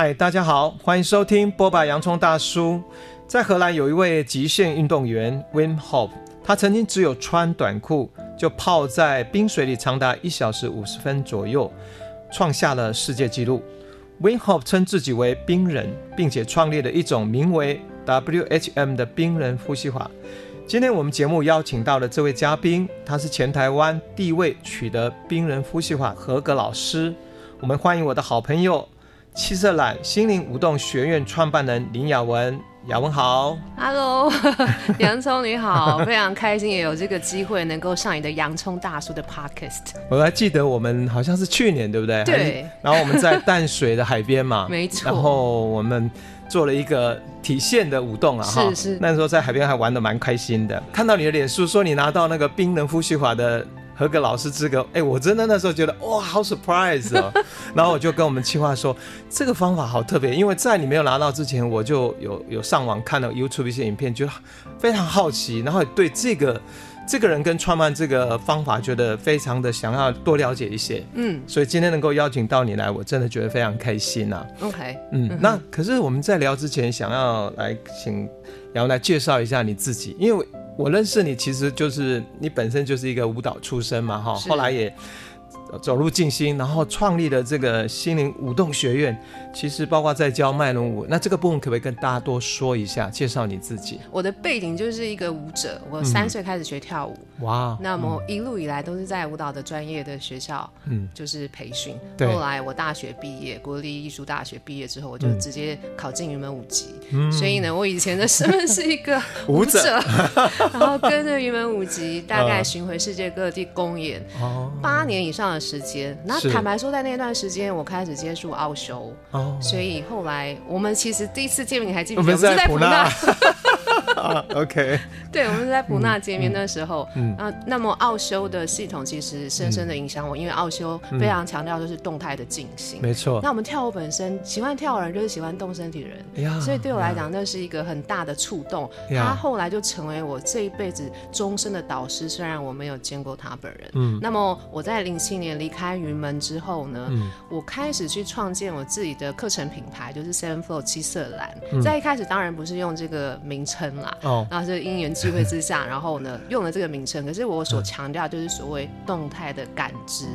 嗨，大家好，欢迎收听波霸洋葱大叔。在荷兰有一位极限运动员 Wim Hof，他曾经只有穿短裤就泡在冰水里长达一小时五十分左右，创下了世界纪录。Wim Hof 称自己为冰人，并且创立了一种名为 WHM 的冰人呼吸法。今天我们节目邀请到的这位嘉宾，他是前台湾第一位取得冰人呼吸法合格老师。我们欢迎我的好朋友。七色懒心灵舞动学院创办人林雅文，雅文好，Hello，洋葱你好，非常开心也有这个机会能够上你的洋葱大叔的 Podcast。我还记得我们好像是去年对不对？对。然后我们在淡水的海边嘛，没错。然后我们做了一个体现的舞动啊，哈，是是。那时候在海边还玩的蛮开心的。看到你的脸书说你拿到那个冰人呼吸法的。合格老师资格，哎，我真的那时候觉得哇，好 surprise 哦。然后我就跟我们企划说，这个方法好特别，因为在你没有拿到之前，我就有有上网看了 YouTube 一些影片，觉得非常好奇，然后对这个这个人跟创办这个方法，觉得非常的想要多了解一些。嗯，所以今天能够邀请到你来，我真的觉得非常开心呐、啊。OK，嗯，那可是我们在聊之前，想要来请雅雯来介绍一下你自己，因为。我认识你，其实就是你本身就是一个舞蹈出身嘛，哈，后来也。走入静心，然后创立了这个心灵舞动学院。其实包括在教脉轮舞，那这个部分可不可以跟大家多说一下，介绍你自己？我的背景就是一个舞者，我三岁开始学跳舞。哇、嗯！那么一路以来都是在舞蹈的专业的学校，嗯，就是培训。对。后来我大学毕业，国立艺术大学毕业之后，我就直接考进云门舞集。嗯。所以呢，我以前的身份是一个 舞者，然后跟着云门舞集大概巡回世界各地公演，哦，八年以上的时间，那坦白说，在那段时间，我开始接触奥修，哦，所以后来我们其实第一次见面，你还记不记得？我们是在普纳。OK，对，我们是在普纳见面的时候，嗯，啊，那么奥修的系统其实深深的影响我，因为奥修非常强调就是动态的进行，没错。那我们跳舞本身喜欢跳的人就是喜欢动身体的人，所以对我来讲那是一个很大的触动。他后来就成为我这一辈子终身的导师，虽然我没有见过他本人。嗯，那么我在零七年离开云门之后呢，我开始去创建我自己的课程品牌，就是 Seven Flow 七色榄。在一开始当然不是用这个名称啦。哦，然后是因缘际会之下，然后呢用了这个名称。可是我所强调就是所谓动态的感知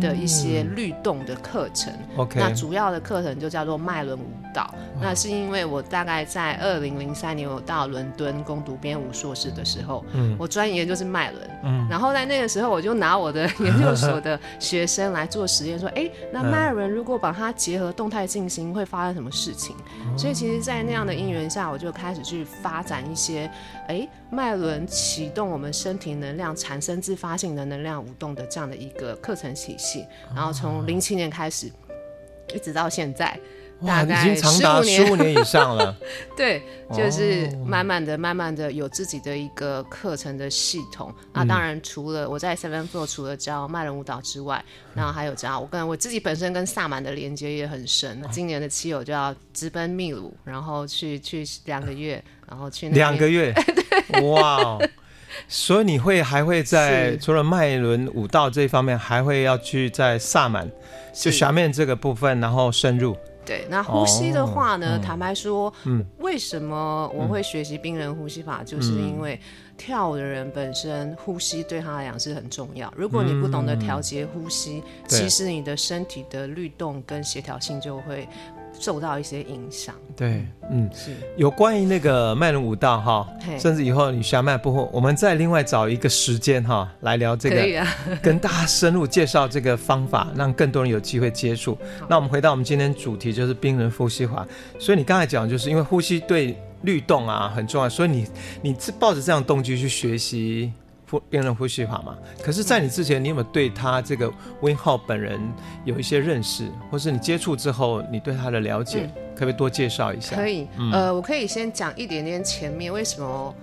的一些律动的课程。OK，那主要的课程就叫做脉轮舞蹈。那是因为我大概在二零零三年我到伦敦攻读编舞硕士的时候，嗯，我专研就是脉轮。嗯，然后在那个时候我就拿我的研究所的学生来做实验，说，哎，那脉轮如果把它结合动态进行，会发生什么事情？所以其实，在那样的因缘下，我就开始去发展一些。些哎，脉轮启动我们身体能量，产生自发性的能量舞动的这样的一个课程体系，然后从零七年开始，一直到现在。大概已经长达十五年。以上了，对，就是慢慢的、慢慢的有自己的一个课程的系统。那当然，除了我在 Seven Flow 除了教麦伦舞蹈之外，然后还有教我跟我自己本身跟萨满的连接也很深。今年的七友就要直奔秘鲁，然后去去两个月，然后去两个月，哇！所以你会还会在除了麦伦舞蹈这一方面，还会要去在萨满就下面这个部分，然后深入。对，那呼吸的话呢？哦、坦白说，嗯，为什么我会学习冰人呼吸法？嗯、就是因为跳舞的人本身呼吸对他来讲是很重要。如果你不懂得调节呼吸，嗯、其实你的身体的律动跟协调性就会。受到一些影响，对，嗯，是有关于那个脉轮舞蹈哈，甚至以后你下脉不后，我们再另外找一个时间哈来聊这个，啊、跟大家深入介绍这个方法，让更多人有机会接触。那我们回到我们今天主题，就是冰人呼吸法。所以你刚才讲，就是因为呼吸对律动啊很重要，所以你你是抱着这样动机去学习。呼冰人呼吸法嘛？可是，在你之前，你有没有对他这个 Wim Hof 本人有一些认识，或是你接触之后，你对他的了解，嗯、可不可以多介绍一下？可以，嗯、呃，我可以先讲一点点前面为什么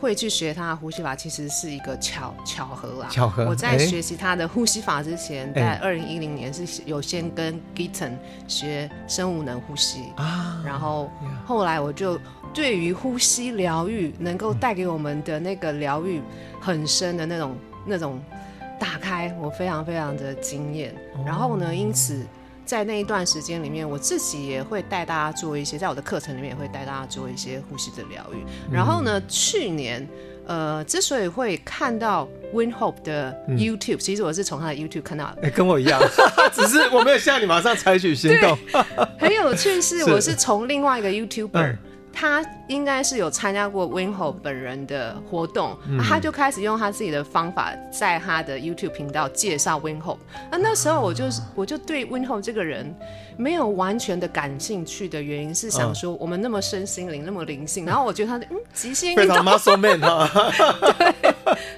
会去学他的呼吸法，其实是一个巧巧合啦。巧合。我在学习他的呼吸法之前，欸、在二零一零年是有先跟 Gittin 学生物能呼吸啊，然后后来我就对于呼吸疗愈能够带给我们的那个疗愈。很深的那种那种打开，我非常非常的惊艳。然后呢，因此在那一段时间里面，我自己也会带大家做一些，在我的课程里面也会带大家做一些呼吸的疗愈。然后呢，去年。呃，之所以会看到 Win Hope 的 YouTube，、嗯、其实我是从他的 YouTube 看到的。哎、欸，跟我一样，只是我没有像你马上采取行动。很有趣是，我是从另外一个 YouTuber，、嗯、他应该是有参加过 Wim Hof 本人的活动、嗯。啊，他就开始用他自己的方法在他的 YouTube 频道介绍 Wim Hof。那那时候我就、啊、我就对 Wim Hof 这个人。没有完全的感兴趣的原因是想说，我们那么身心灵、嗯、那么灵性，然后我觉得他的嗯极限运动 muscle man 哈，对，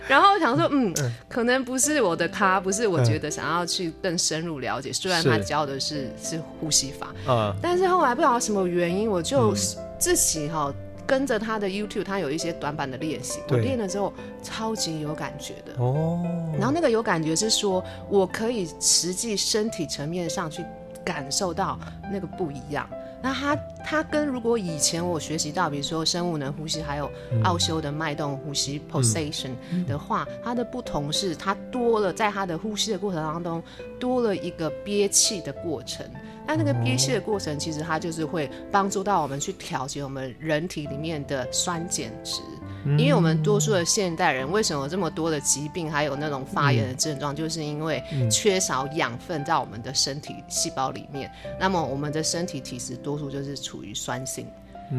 然后我想说嗯，可能不是我的咖，不是我觉得想要去更深入了解。虽然他教的是是，是呼吸法，嗯，但是后来不知道什么原因，我就自己哈跟着他的 YouTube，他有一些短板的练习，我练了之后超级有感觉的哦。然后那个有感觉是说我可以实际身体层面上去。感受到那个不一样，那他他跟如果以前我学习到，比如说生物能呼吸，还有奥修的脉动呼吸 pulsation 的话，它的不同是，它多了在它的呼吸的过程当中多了一个憋气的过程。那那个憋气的过程，其实它就是会帮助到我们去调节我们人体里面的酸碱值。因为我们多数的现代人为什么有这么多的疾病，还有那种发炎的症状，就是因为缺少养分在我们的身体细胞里面。那么我们的身体体质多数就是处于酸性，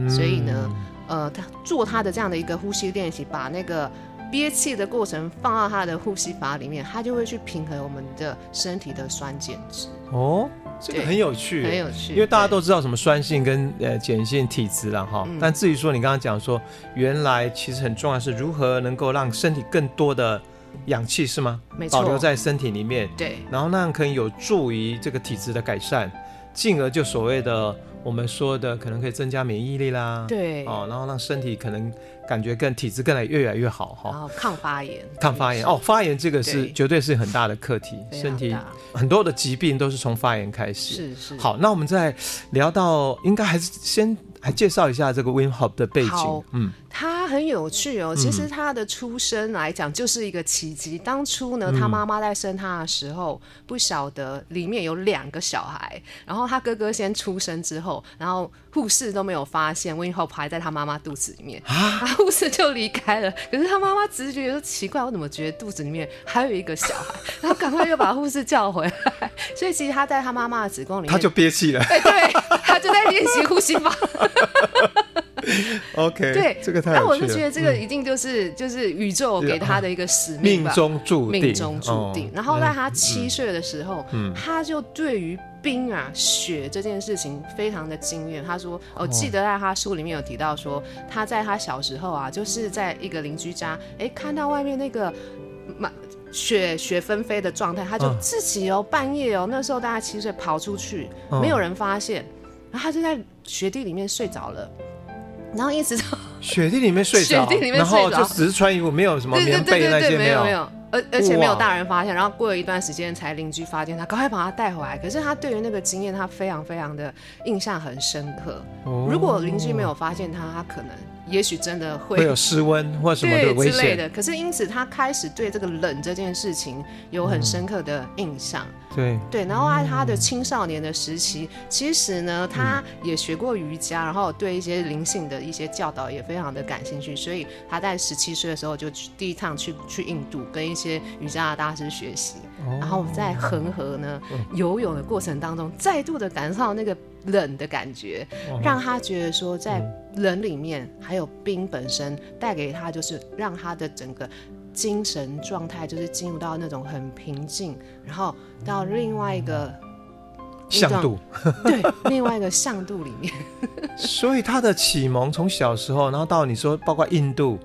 所以呢，呃，他做他的这样的一个呼吸练习，把那个憋气的过程放到他的呼吸法里面，他就会去平衡我们的身体的酸碱值。哦。这个很有趣，很有趣，因为大家都知道什么酸性跟呃碱性体质了哈。但至于说你刚刚讲说，原来其实很重要是如何能够让身体更多的氧气是吗？没错，保留在身体里面。对，然后那样可以有助于这个体质的改善，进而就所谓的我们说的可能可以增加免疫力啦。对，哦，然后让身体可能。感觉更体质更来越来越好哈，然后抗发炎，抗发炎哦，发炎这个是绝对是很大的课题，身体很多的疾病都是从发炎开始。是是。好，那我们再聊到，应该还是先来介绍一下这个 Wim Hof 的背景，嗯。他很有趣哦，其实他的出生来讲就是一个奇迹。嗯、当初呢，他妈妈在生他的时候，不晓得里面有两个小孩，然后他哥哥先出生之后，然后护士都没有发现，Wim Hof 还在他妈妈肚子里面，啊，护士就离开了。可是他妈妈直觉说奇怪，我怎么觉得肚子里面还有一个小孩？然后赶快又把护士叫回来。所以其实他在他妈妈的子宫里面，他就憋气了。对对，他就在练习呼吸法。OK，对，这个太……那我就觉得这个一定就是、嗯、就是宇宙给他的一个使命吧，命中注定，命中注定。然后在他七岁的时候，嗯、他就对于冰啊、雪这件事情非常的惊艳。他说：“我记得在他书里面有提到说，他在他小时候啊，就是在一个邻居家，哎，看到外面那个满雪雪纷飞的状态，他就自己哦，半夜哦，那时候大概七岁跑出去，没有人发现，然后他就在雪地里面睡着了。”然后一直到 雪地里面睡着，雪地里面睡着，然后就只是穿衣服，没有什么棉被那些没有，没有，而而且没有大人发现。然后过了一段时间，才邻居发现他，赶快把他带回来。可是他对于那个经验，他非常非常的印象很深刻。哦、如果邻居没有发现他，他可能。也许真的会，会有失温或什么的危险之类的。可是因此，他开始对这个冷这件事情有很深刻的印象。嗯、对对，然后在他的青少年的时期，嗯、其实呢，他也学过瑜伽，然后对一些灵性的一些教导也非常的感兴趣。所以他在十七岁的时候就去第一趟去去印度，跟一些瑜伽的大师学习。哦、然后在恒河呢、嗯、游泳的过程当中，再度的感受到那个。冷的感觉，让他觉得说，在冷里面还有冰本身带给他，就是让他的整个精神状态，就是进入到那种很平静，然后到另外一个向度，对，另外一个向度里面。所以他的启蒙从小时候，然后到你说，包括印度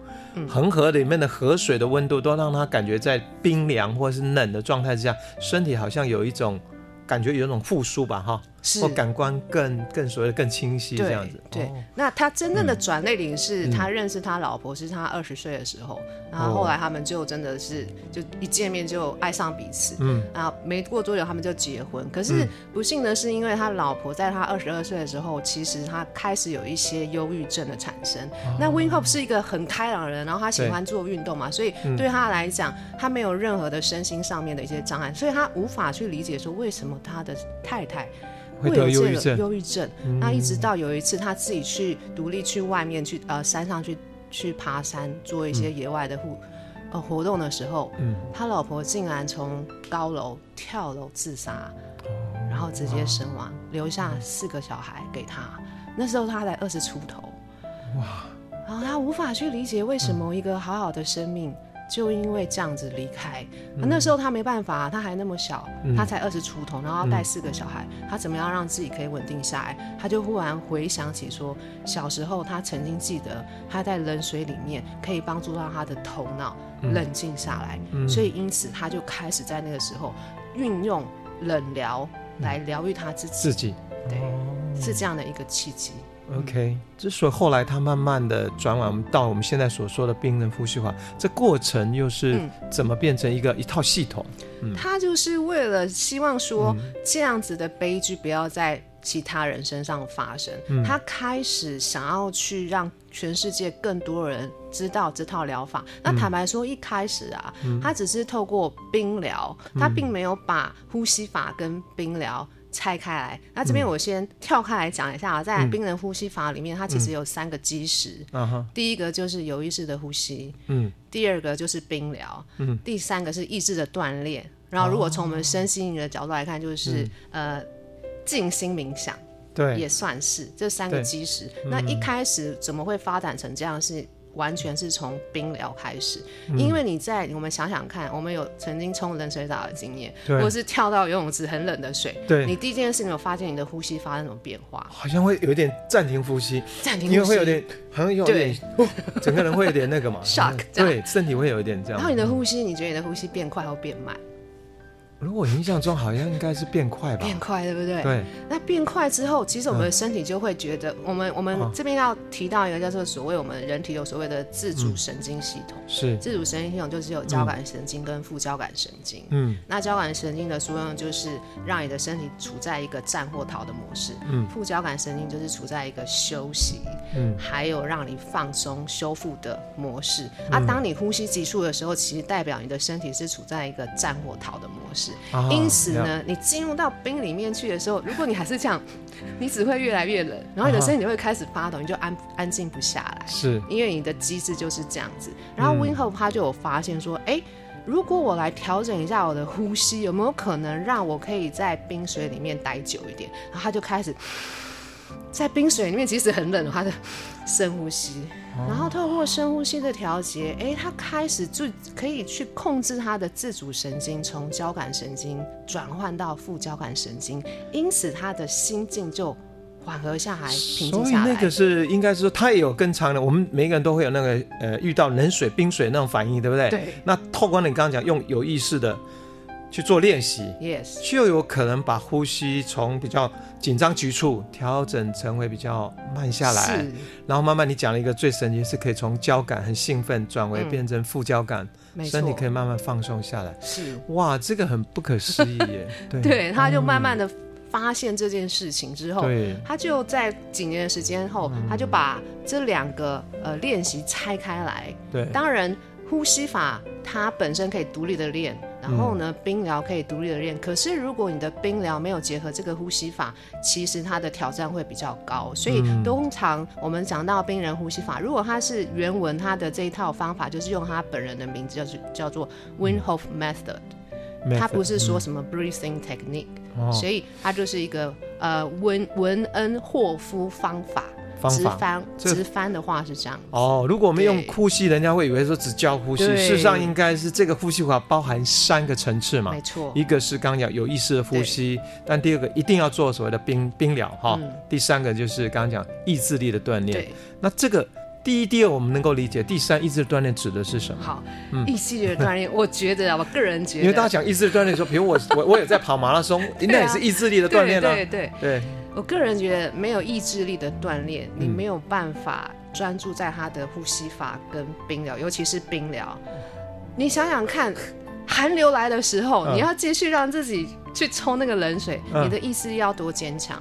恒河里面的河水的温度，都让他感觉在冰凉或是冷的状态之下，身体好像有一种感觉，有一种复苏吧，哈。或感官更更所谓的更清晰这样子。对，对哦、那他真正的转捩点是他认识他老婆是他二十岁的时候，嗯、然后后来他们就真的是就一见面就爱上彼此，嗯，然后没过多久他们就结婚。可是不幸的是，因为他老婆在他二十二岁的时候，其实他开始有一些忧郁症的产生。哦、那 Win Hope 是一个很开朗的人，然后他喜欢做运动嘛，所以对他来讲，他没有任何的身心上面的一些障碍，所以他无法去理解说为什么他的太太会有这个忧郁症。郁症嗯、那一直到有一次他自己去独立去外面去呃山上去去爬山做一些野外的活、嗯、呃活动的时候，嗯、他老婆竟然从高楼跳楼自杀，然后直接身亡，留下四个小孩给他。那时候他才二十出头，哇！然后他无法去理解为什么一个好好的生命。就因为这样子离开，嗯、那时候他没办法，他还那么小，嗯、他才二十出头，然后要带四个小孩，嗯、他怎么样让自己可以稳定下来？他就忽然回想起说，小时候他曾经记得他在冷水里面可以帮助到他的头脑冷静下来，嗯、所以因此他就开始在那个时候运用冷疗来疗愈他自己。自己，对，哦、是这样的一个契机。OK，之所以后来他慢慢的转往到我们现在所说的病人呼吸法，这过程又是怎么变成一个、嗯、一套系统？嗯、他就是为了希望说这样子的悲剧不要在其他人身上发生，嗯、他开始想要去让全世界更多人知道这套疗法。那坦白说，一开始啊，嗯、他只是透过冰疗，他并没有把呼吸法跟冰疗。拆开来，那这边我先跳开来讲一下啊，在冰人呼吸法里面，它其实有三个基石。嗯第一个就是有意识的呼吸，嗯，第二个就是冰疗，嗯，第三个是意志的锻炼。然后如果从我们身心灵的角度来看，就是呃静心冥想，对，也算是这三个基石。那一开始怎么会发展成这样是？完全是从冰疗开始，因为你在我们想想看，我们有曾经冲冷水澡的经验，或者是跳到游泳池很冷的水，对，你第一件事你有发现你的呼吸发生什么变化？好像会有点暂停呼吸，暂停呼吸，因为会有点，好像有点，整个人会有点那个嘛，shock，对，身体会有一点这样。然后你的呼吸，你觉得你的呼吸变快或变慢？如果我印象中好像应该是变快吧，变快对不对？对。那变快之后，其实我们的身体就会觉得，我们我们这边要提到一个叫做所谓我们人体有所谓的自主神经系统。是。自主神经系统就是有交感神经跟副交感神经。嗯。那交感神经的作用就是让你的身体处在一个战或逃的模式。嗯。副交感神经就是处在一个休息，嗯，还有让你放松修复的模式。啊，当你呼吸急促的时候，其实代表你的身体是处在一个战或逃的模式。因此呢，你进入到冰里面去的时候，如果你还是这样，你只会越来越冷，然后你的身体会开始发抖，你就安安静不下来。是，因为你的机制就是这样子。然后 Winhope 他就有发现说，哎，如果我来调整一下我的呼吸，有没有可能让我可以在冰水里面待久一点？然后他就开始在冰水里面，其实很冷，他的深呼吸。然后透过深呼吸的调节，哎，他开始就可以去控制他的自主神经，从交感神经转换到副交感神经，因此他的心境就缓和下来，平静下来。所以那个是应该是说，他也有更长的。我们每个人都会有那个呃，遇到冷水、冰水那种反应，对不对？对。那透过你刚刚讲，用有意识的。去做练习，Yes，就有可能把呼吸从比较紧张局促调整成为比较慢下来，然后慢慢你讲了一个最神奇，是可以从交感很兴奋转为变成副交感，嗯、身体可以慢慢放松下来。是。哇，这个很不可思议耶。对，对，他就慢慢的发现这件事情之后，对。他就在几年的时间后，嗯、他就把这两个呃练习拆开来。对，当然呼吸法它本身可以独立的练。然后呢，冰疗可以独立的练。可是如果你的冰疗没有结合这个呼吸法，其实它的挑战会比较高。所以通常我们讲到冰人呼吸法，如果它是原文，它的这一套方法就是用他本人的名字，就是叫做 Winhof Method。它不是说什么 breathing technique，所以它就是一个呃文文恩霍夫方法。直翻直翻的话是这样哦。如果我们用呼吸，人家会以为说只教呼吸，事实上应该是这个呼吸法包含三个层次嘛。没错，一个是刚刚讲有意识的呼吸，但第二个一定要做所谓的冰冰疗哈。第三个就是刚刚讲意志力的锻炼。那这个第一、第二我们能够理解，第三意志的锻炼指的是什么？好，嗯、意志力的锻炼，我觉得啊，我个人觉得，因为大家讲意志力锻炼的时候，比如我我我也在跑马拉松，应该也是意志力的锻炼啊。对对对，对，我个人觉得没有意志力的锻炼，你没有办法专注在他的呼吸法跟冰疗，尤其是冰疗。你想想看，寒流来的时候，嗯、你要继续让自己去冲那个冷水，嗯、你的意志力要多坚强？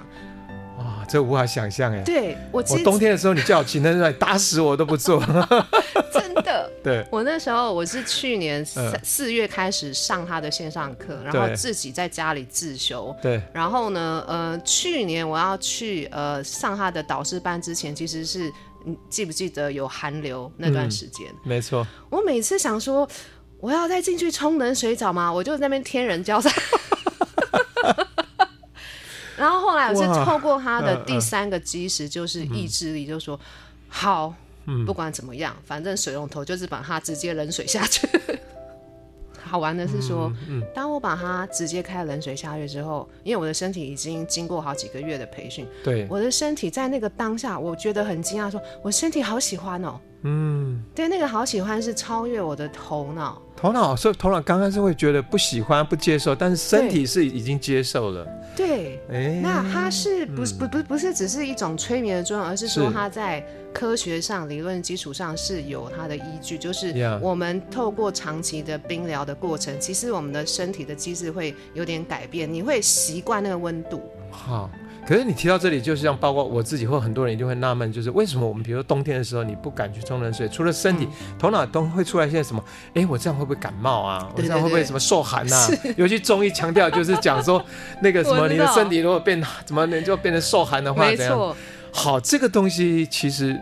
这无法想象哎！对我，我冬天的时候，你叫我骑那来，打死我都不做。真的，对我那时候我是去年四四月开始上他的线上课，然后自己在家里自修。对，然后呢，呃，去年我要去呃上他的导师班之前，其实是你记不记得有寒流那段时间？嗯，没错。我每次想说，我要再进去冲冷水澡吗？我就在那边天人交战。然后后来我是透过他的第三个基石，就是意志力，就说好，不管怎么样，反正水龙头就是把它直接冷水下去。好玩的是说，当我把它直接开冷水下去之后，因为我的身体已经经过好几个月的培训，对，我的身体在那个当下，我觉得很惊讶，说我身体好喜欢哦。嗯，对，那个好喜欢是超越我的头脑。头脑，所以头脑刚开始会觉得不喜欢、不接受，但是身体是已经接受了。对，欸、那它是不是、嗯、不不不是只是一种催眠的作用，而是说它在科学上、理论基础上是有它的依据。就是我们透过长期的冰疗的过程，其实我们的身体的机制会有点改变，你会习惯那个温度。好。可是你提到这里，就是像包括我自己或很多人一定会纳闷，就是为什么我们比如说冬天的时候你不敢去冲冷水，除了身体，嗯、头脑都会出来现在什么？哎，我这样会不会感冒啊？对对对，我这样会不会什么受寒啊？尤其中医强调就是讲说那个什么，你的身体如果变怎么能就变成受寒的话，没错。好，这个东西其实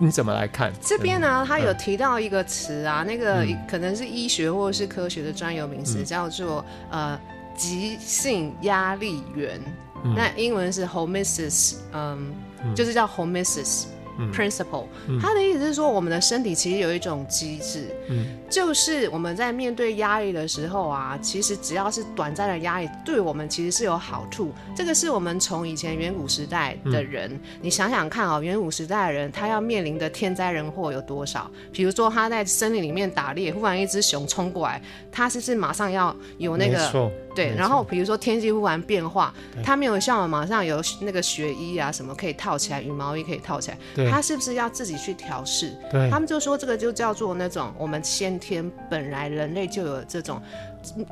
你怎么来看？这边呢，他有提到一个词啊，嗯、那个可能是医学或者是科学的专有名词，嗯、叫做呃急性压力源。嗯、那英文是 hormesis，嗯，嗯就是叫 hormesis。Principle，它的意思是说，我们的身体其实有一种机制，嗯，就是我们在面对压力的时候啊，其实只要是短暂的压力，对我们其实是有好处。这个是我们从以前远古时代的人，嗯、你想想看啊、哦，远古时代的人他要面临的天灾人祸有多少？比如说他在森林里面打猎，忽然一只熊冲过来，他是不是马上要有那个？对，然后比如说天气忽然变化，他没有像我马上有那个雪衣啊什么可以套起来，羽毛衣可以套起来，对。他是不是要自己去调试？对，他们就说这个就叫做那种我们先天本来人类就有这种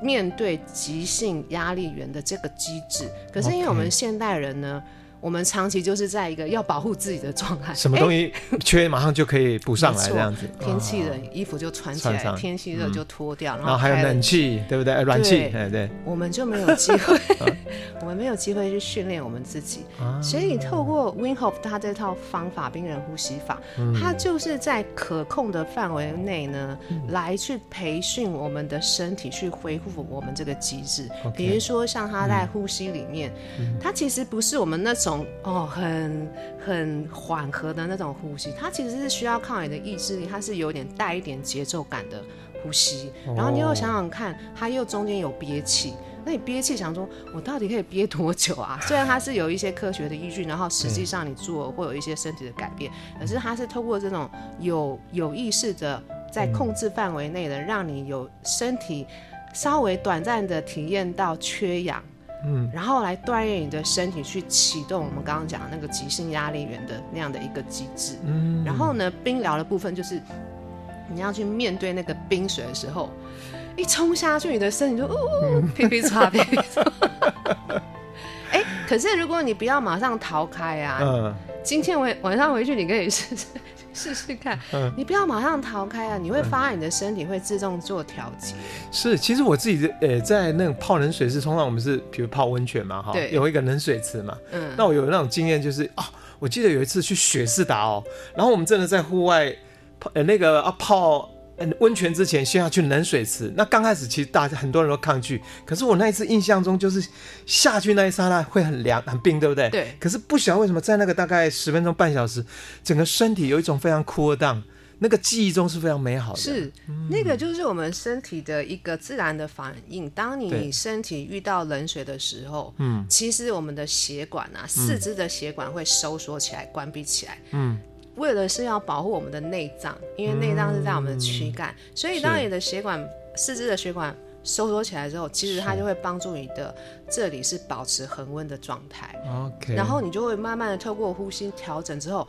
面对急性压力源的这个机制，可是因为我们现代人呢。我们长期就是在一个要保护自己的状态，什么东西缺马上就可以补上来，这样子。天气冷，衣服就穿起来；天气热就脱掉。然后还有冷气，对不对？暖气，对对。我们就没有机会，我们没有机会去训练我们自己。所以透过 w i n h o f 他这套方法——冰人呼吸法，它就是在可控的范围内呢，来去培训我们的身体，去恢复我们这个机制。比如说，像他在呼吸里面，他其实不是我们那种。哦，很很缓和的那种呼吸，它其实是需要靠你的意志力，它是有点带一点节奏感的呼吸。然后你又想想看，它又中间有憋气，那你憋气想说，我到底可以憋多久啊？虽然它是有一些科学的依据，然后实际上你做会有一些身体的改变，可是它是透过这种有有意识的在控制范围内的，让你有身体稍微短暂的体验到缺氧。嗯，然后来锻炼你的身体，去启动我们刚刚讲的那个急性压力源的那样的一个机制。嗯，然后呢，冰疗的部分就是你要去面对那个冰水的时候，一冲下去，你的身体就呜噼噼唰噼噼唰。哎，可是如果你不要马上逃开啊，嗯，今天晚晚上回去你可以试试。试试看，嗯，你不要马上逃开啊！你会发现你的身体会自动做调节。是，其实我自己呃，在那种泡冷水是通常我们是，比如泡温泉嘛，哈，有一个冷水池嘛，嗯，那我有那种经验就是啊，我记得有一次去雪士达哦，然后我们真的在户外泡，呃，那个啊泡。嗯，温泉之前先要去冷水池。那刚开始其实大家很多人都抗拒，可是我那一次印象中就是下去那一刹那会很凉很冰，对不对？对。可是不晓得为什么在那个大概十分钟半小时，整个身体有一种非常 cool down，那个记忆中是非常美好的。是，嗯、那个就是我们身体的一个自然的反应。当你身体遇到冷水的时候，嗯，其实我们的血管啊，四肢的血管会收缩起来，关闭起来，嗯。为了是要保护我们的内脏，因为内脏是在我们的躯干，嗯、所以当你的血管、四肢的血管收缩起来之后，其实它就会帮助你的这里是保持恒温的状态。OK，然后你就会慢慢的透过呼吸调整之后，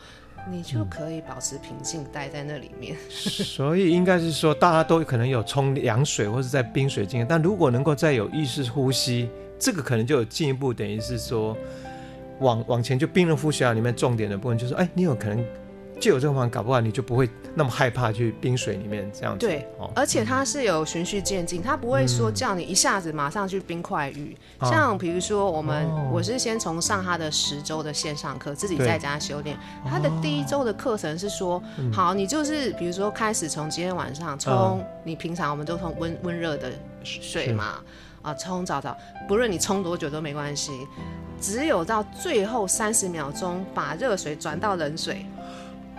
你就可以保持平静，待在那里面。所以应该是说，大家都可能有冲凉水或者在冰水经验，但如果能够再有意识呼吸，这个可能就有进一步，等于是说。往往前就冰人呼吸啊，里面重点的部分就是，哎，你有可能就有这个方法，搞不好你就不会那么害怕去冰水里面这样子。对，哦、而且它是有循序渐进，它不会说叫你一下子马上去冰块浴。嗯、像比如说我们，哦、我是先从上他的十周的线上课，自己在家修炼。他的第一周的课程是说，哦、好，你就是比如说开始从今天晚上冲，你平常我们都从温温热的水嘛，啊，冲澡澡，不论你冲多久都没关系。只有到最后三十秒钟，把热水转到冷水，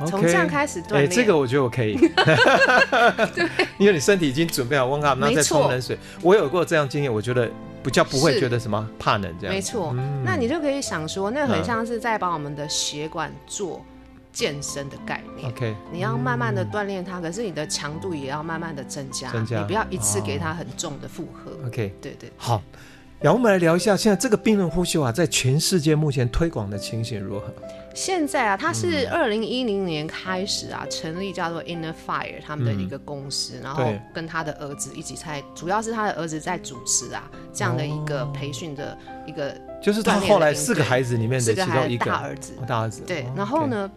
从这样开始锻炼。哎、欸，这个我觉得我可以。对，因为你身体已经准备好温好，然后再冲冷水。我有过这样经验，我觉得比较不会觉得什么怕冷这样。没错，嗯、那你就可以想说，那很像是在把我们的血管做健身的概念。OK，你要慢慢的锻炼它，可是你的强度也要慢慢的增加，增加，你不要一次给它很重的负荷。哦、OK，对，对对，好。然后我们来聊一下，现在这个冰人呼吸法在全世界目前推广的情形如何？现在啊，它是二零一零年开始啊，成立叫做 Inner Fire 他们的一个公司，嗯、然后跟他的儿子一起在，主要是他的儿子在主持啊，这样的一个培训的一个，就是他后来四个孩子里面的其中一个。大儿子，大儿子。对。然后呢，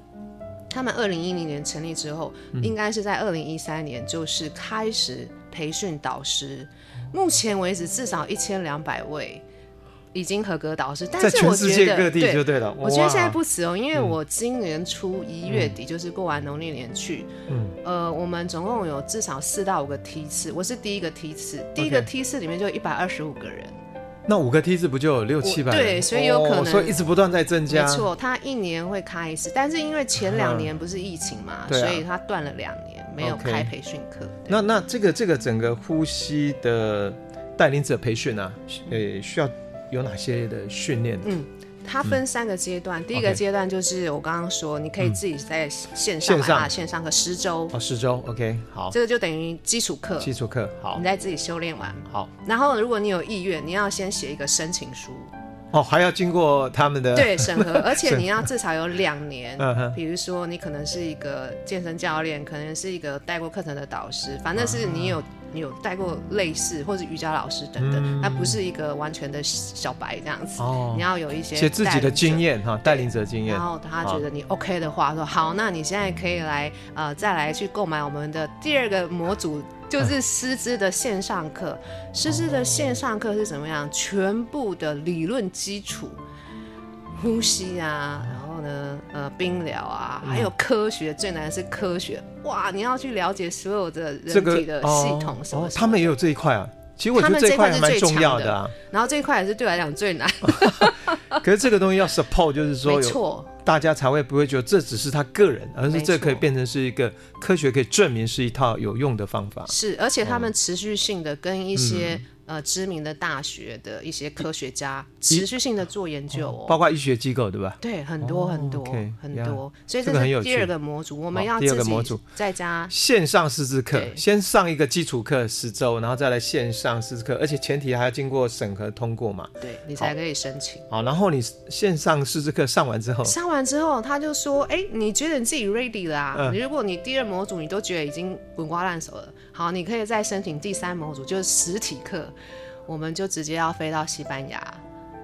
他们二零一零年成立之后，应该是在二零一三年就是开始培训导师。目前为止，至少一千两百位已经合格导师，但是我觉得，在全世界各地就对了。我觉得现在不迟哦，因为我今年初一月底，就是过完农历年去，嗯，呃，我们总共有至少四到五个梯次，我是第一个梯次，第一个梯次里面就一百二十五个人。那五个梯次不就有六七百？对，所以有可能，所以一直不断在增加。没错，他一年会开一次，但是因为前两年不是疫情嘛，所以他断了两年。没有开培训课。那那这个这个整个呼吸的带领者培训啊，呃，需要有哪些的训练？嗯，它分三个阶段。第一个阶段就是我刚刚说，你可以自己在线上线上线上个十周哦，十周，OK，好，这个就等于基础课。基础课好，你再自己修炼完好。然后如果你有意愿，你要先写一个申请书。哦，还要经过他们的对审核，而且你要至少有两年。比如说，你可能是一个健身教练，可能是一个带过课程的导师，反正是你有你有带过类似或者瑜伽老师等等，他不是一个完全的小白这样子。哦，你要有一些写自己的经验哈，带领者经验。然后他觉得你 OK 的话，说好，那你现在可以来呃再来去购买我们的第二个模组。就是师资的线上课，师资的线上课是怎么样？全部的理论基础，呼吸啊，然后呢，呃，冰疗啊，还有科学，最难的是科学。哇，你要去了解所有的人体的系统什么？他们也有这一块啊。其实我觉得这一块是蛮重要的啊。然后这一块也是对我来讲最难。可是这个东西要 support，就是说有。没错。大家才会不会觉得这只是他个人，而是这可以变成是一个科学，可以证明是一套有用的方法。是，而且他们持续性的跟一些、嗯。呃，知名的大学的一些科学家持续性的做研究，哦，包括医学机构，对吧？对，很多很多很多，所以这是第二个模组，我们要第二个模组。再加线上师资课，先上一个基础课十周，然后再来线上师资课，而且前提还要经过审核通过嘛，对你才可以申请。好，然后你线上师资课上完之后，上完之后他就说，哎，你觉得你自己 ready 了啊？如果你第二模组你都觉得已经滚瓜烂熟了，好，你可以再申请第三模组，就是实体课。我们就直接要飞到西班牙，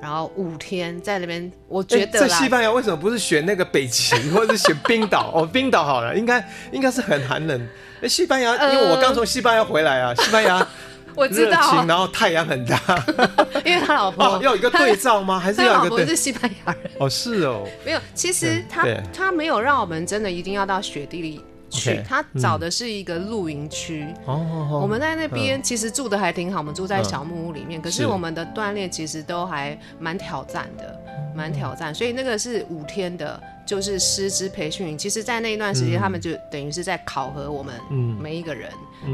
然后五天在那边。我觉得在西班牙为什么不是选那个北极，或者是选冰岛？哦，冰岛好了，应该应该是很寒冷。那，西班牙，因为我刚从西班牙回来啊，西班牙 我知道，然后太阳很大，因为他老婆要一个对照吗？还是要一个？对是西班牙人哦，是哦，没有，其实他他没有让我们真的一定要到雪地里。去，他找的是一个露营区。哦，我们在那边其实住的还挺好，我们住在小木屋里面。可是我们的锻炼其实都还蛮挑战的，蛮挑战。所以那个是五天的，就是师资培训营。其实，在那一段时间，他们就等于是在考核我们每一个人，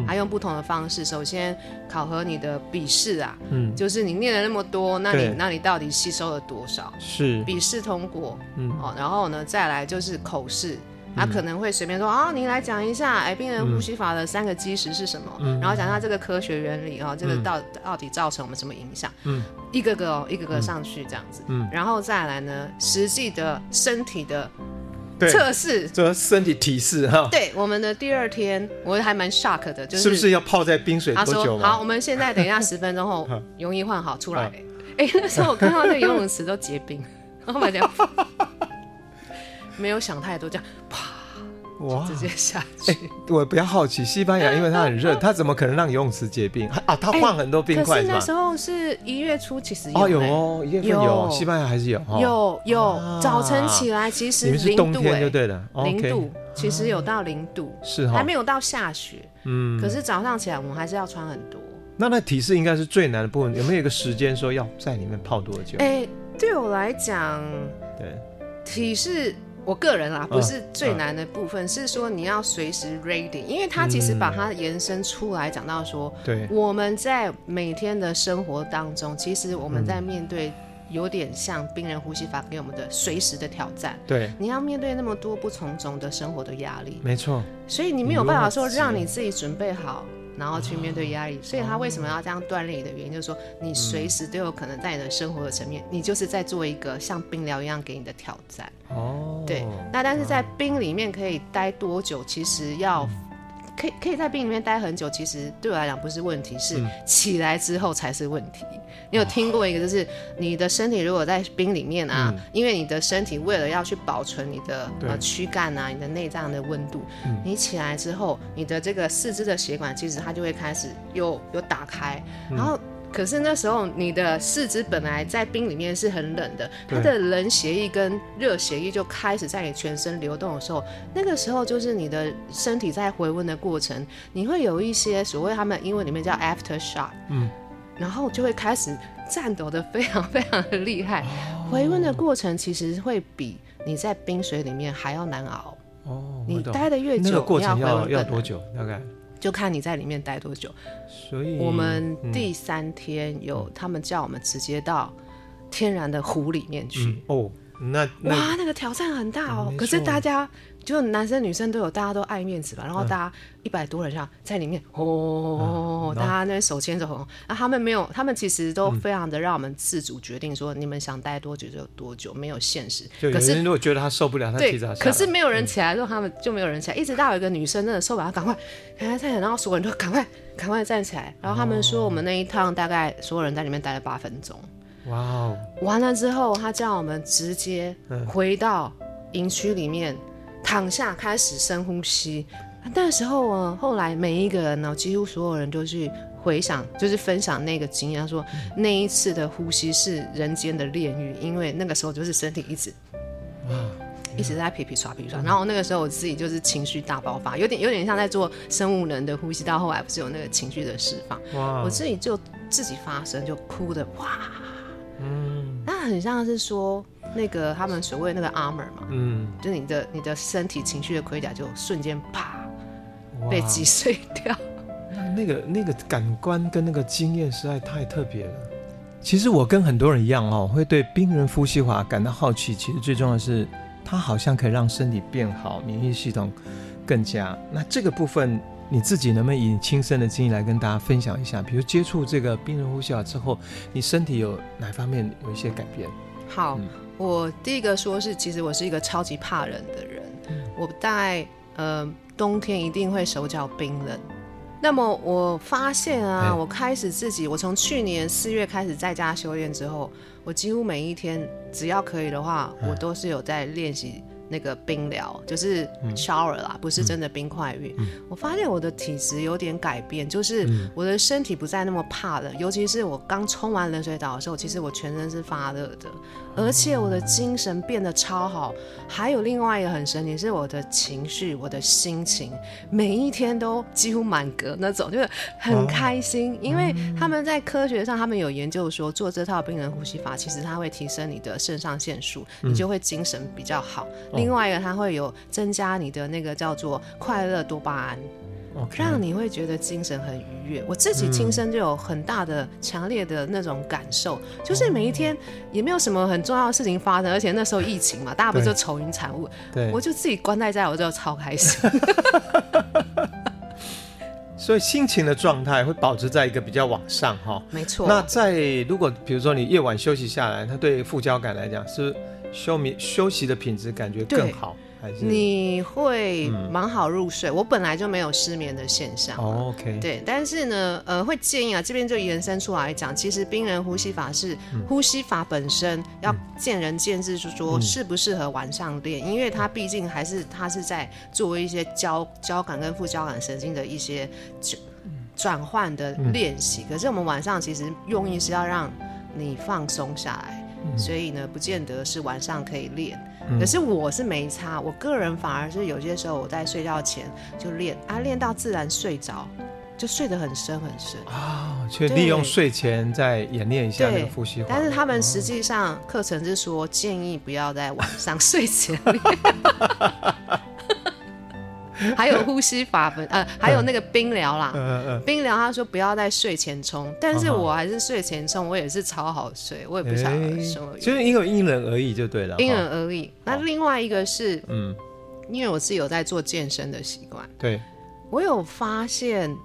还用不同的方式。首先考核你的笔试啊，嗯，就是你念了那么多，那你那你到底吸收了多少？是笔试通过，嗯，哦，然后呢，再来就是口试。他可能会随便说啊，你来讲一下，哎，病人呼吸法的三个基石是什么？然后讲一下这个科学原理啊，这个到到底造成我们什么影响？嗯，一个个哦，一个个上去这样子，嗯，然后再来呢，实际的身体的测试，这身体体示哈。对，我们的第二天，我还蛮 shock 的，就是是不是要泡在冰水多久？好，我们现在等一下十分钟后泳衣换好出来。哎，那时候我看到那个游泳池都结冰，然后把这样，没有想太多，这样啪，哇，直接下去。哎，我比较好奇，西班牙因为它很热，它怎么可能让游泳池结冰啊？它换很多冰块是吧？可是那时候是一月初，其实有哦，有哦，一月份有，西班牙还是有，有有。早晨起来其实零度，哎，就对了，零度，其实有到零度，是还没有到下雪，嗯，可是早上起来我们还是要穿很多。那那体式应该是最难的部分，有没有一个时间说要在里面泡多久？哎、欸，对我来讲，对体式，我个人啊，不是最难的部分，嗯、是说你要随时 ready，因为他其实把它延伸出来讲到说，对、嗯，我们在每天的生活当中，其实我们在面对有点像病人呼吸法给我们的随时的挑战，对，你要面对那么多不从众的生活的压力，没错，所以你没有办法说让你自己准备好。然后去面对压力，所以他为什么要这样锻炼你的原因，就是说你随时都有可能在你的生活的层面，你就是在做一个像冰疗一样给你的挑战。哦，对。那但是在冰里面可以待多久？其实要可以可以在冰里面待很久，其实对我来讲不是问题，是起来之后才是问题。你有听过一个，就是你的身体如果在冰里面啊，嗯、因为你的身体为了要去保存你的呃躯干啊，你的内脏的温度，嗯、你起来之后，你的这个四肢的血管其实它就会开始又又打开，嗯、然后可是那时候你的四肢本来在冰里面是很冷的，它的冷血液跟热血液就开始在你全身流动的时候，那个时候就是你的身体在回温的过程，你会有一些所谓他们英文里面叫 after shock，嗯。然后就会开始颤抖的非常非常的厉害，哦、回温的过程其实会比你在冰水里面还要难熬。哦，你待的越久，那个过程要要多久？大概就看你在里面待多久。所以我们第三天有、嗯、他们叫我们直接到天然的湖里面去。嗯、哦，那，那哇，那个挑战很大哦。可是大家。就男生女生都有，大家都爱面子吧。然后大家一百多人这样在里面，哦，大家那边手牵着红。那，他们没有，他们其实都非常的让我们自主决定，说你们想待多久就多久，没有限时。可是如果觉得他受不了，他提早。可是没有人起来之后，他们就没有人起来，一直到有一个女生真的受不了，赶快赶快站起来，然后所有人都赶快赶快站起来。然后他们说，我们那一趟大概所有人在里面待了八分钟。哇哦！完了之后，他叫我们直接回到营区里面。躺下开始深呼吸，那时候啊，后来每一个人呢，几乎所有人都去回想，就是分享那个经验。他说那一次的呼吸是人间的炼狱，因为那个时候就是身体一直哇，一直在皮皮刷皮皮刷。然后那个时候我自己就是情绪大爆发，有点有点像在做生物能的呼吸。到后来不是有那个情绪的释放，哇，我自己就自己发声就哭的哇，很像是说。那个他们所谓那个 armor 嘛，嗯，就是你的你的身体情绪的盔甲就瞬间啪被击碎掉。那个那个感官跟那个经验实在太特别了。其实我跟很多人一样哦，会对冰人呼吸法感到好奇。其实最重要的是，它好像可以让身体变好，免疫系统更佳。那这个部分你自己能不能以亲身的经历来跟大家分享一下？比如接触这个冰人呼吸法之后，你身体有哪方面有一些改变？好。嗯我第一个说是，其实我是一个超级怕冷的人，嗯、我大概呃冬天一定会手脚冰冷。那么我发现啊，欸、我开始自己，我从去年四月开始在家修炼之后，我几乎每一天只要可以的话，我都是有在练习。那个冰疗就是 shower 啦，嗯、不是真的冰块浴。嗯、我发现我的体质有点改变，就是我的身体不再那么怕冷，尤其是我刚冲完冷水澡的时候，其实我全身是发热的，而且我的精神变得超好。还有另外一个很神奇，是我的情绪、我的心情，每一天都几乎满格那种，就是很开心。因为他们在科学上，他们有研究说，做这套冰人呼吸法，其实它会提升你的肾上腺素，你就会精神比较好。另外一个，它会有增加你的那个叫做快乐多巴胺，，okay. 让你会觉得精神很愉悦。我自己亲身就有很大的、强烈的那种感受，嗯，就是每一天也没有什么很重要的事情发生，而且那时候疫情嘛，大家不是就愁云惨雾，对，我就自己关在家，我就超开心。所以心情的状态会保持在一个比较往上哈，没错。那在如果比如说你夜晚休息下来，它对副交感来讲是休眠休息的品质感觉更好。还是你会蛮好入睡，嗯，我本来就没有失眠的现象。哦，OK。对，但是呢，呃，会建议啊，这边就延伸出来讲，其实冰人呼吸法是呼吸法本身要见仁见智，就是说适不适合晚上练，因为它毕竟还是它是在做一些交交感跟副交感神经的一些转换的练习。可是我们晚上其实用意是要让你放松下来，所以呢，不见得是晚上可以练。可是我是没差，我个人反而是有些时候我在睡觉前就练啊，练到自然睡着，就睡得很深很深啊。去利用睡前再演练一下那个呼吸。但是他们实际上课程是说建议不要在晚上睡前练。还有呼吸法本，呃，还有那个冰疗啦，嗯嗯、冰疗他说不要在睡前冲，但是我还是睡前冲，我也是超好睡，我也不晓得什么。就是因为因人而异就对了，因人而异。那另外一个是，嗯，因为我是有在做健身的习惯，对，我有发现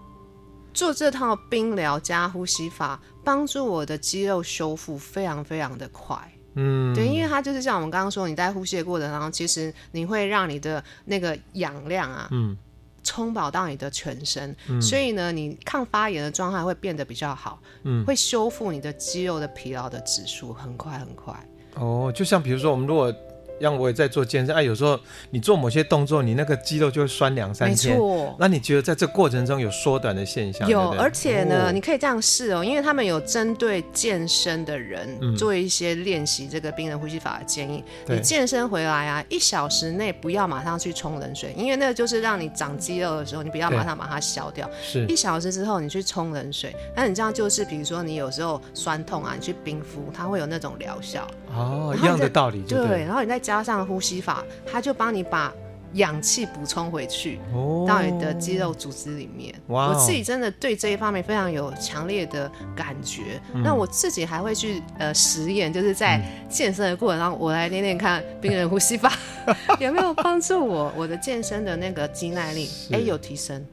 做这套冰疗加呼吸法，帮助我的肌肉修复非常非常的快。嗯，对，因为它就是像我们刚刚说，你在呼吸的过程当中，其实你会让你的那个氧量啊，嗯，充饱到你的全身，嗯，所以呢，你抗发炎的状态会变得比较好，嗯，会修复你的肌肉的疲劳的指数很快很快。哦，就像比如说我们如果。让我也在做健身，哎、啊，有时候你做某些动作，你那个肌肉就会酸两三天。没错。那你觉得在这过程中有缩短的现象？有，对对，而且呢、哦，你可以这样试哦，因为他们有针对健身的人做一些练习这个冰人呼吸法的建议。嗯、你健身回来啊，一小时内不要马上去冲冷水，因为那个就是让你长肌肉的时候，你不要马上把它消掉。是。一小时之后你去冲冷水，那你这样就是，比如说你有时候酸痛啊，你去冰敷，它会有那种疗效。哦，一样的道理对。对，然后你再。加上呼吸法，它就帮你把氧气补充回去，哦，到你的肌肉组织里面。哇，我自己真的对这一方面非常有强烈的感觉。嗯、那我自己还会去呃实验，就是在健身的过程中，我来练练看冰人呼吸法 有没有帮助我我的健身的那个肌耐力，哎，有提升。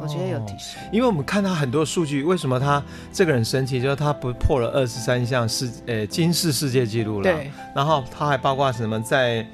我觉得有提升，因为我们看他很多数据，为什么他这个人神奇？就是他不破了二十三项世呃金氏世界纪录了。对。然后他还包括什么在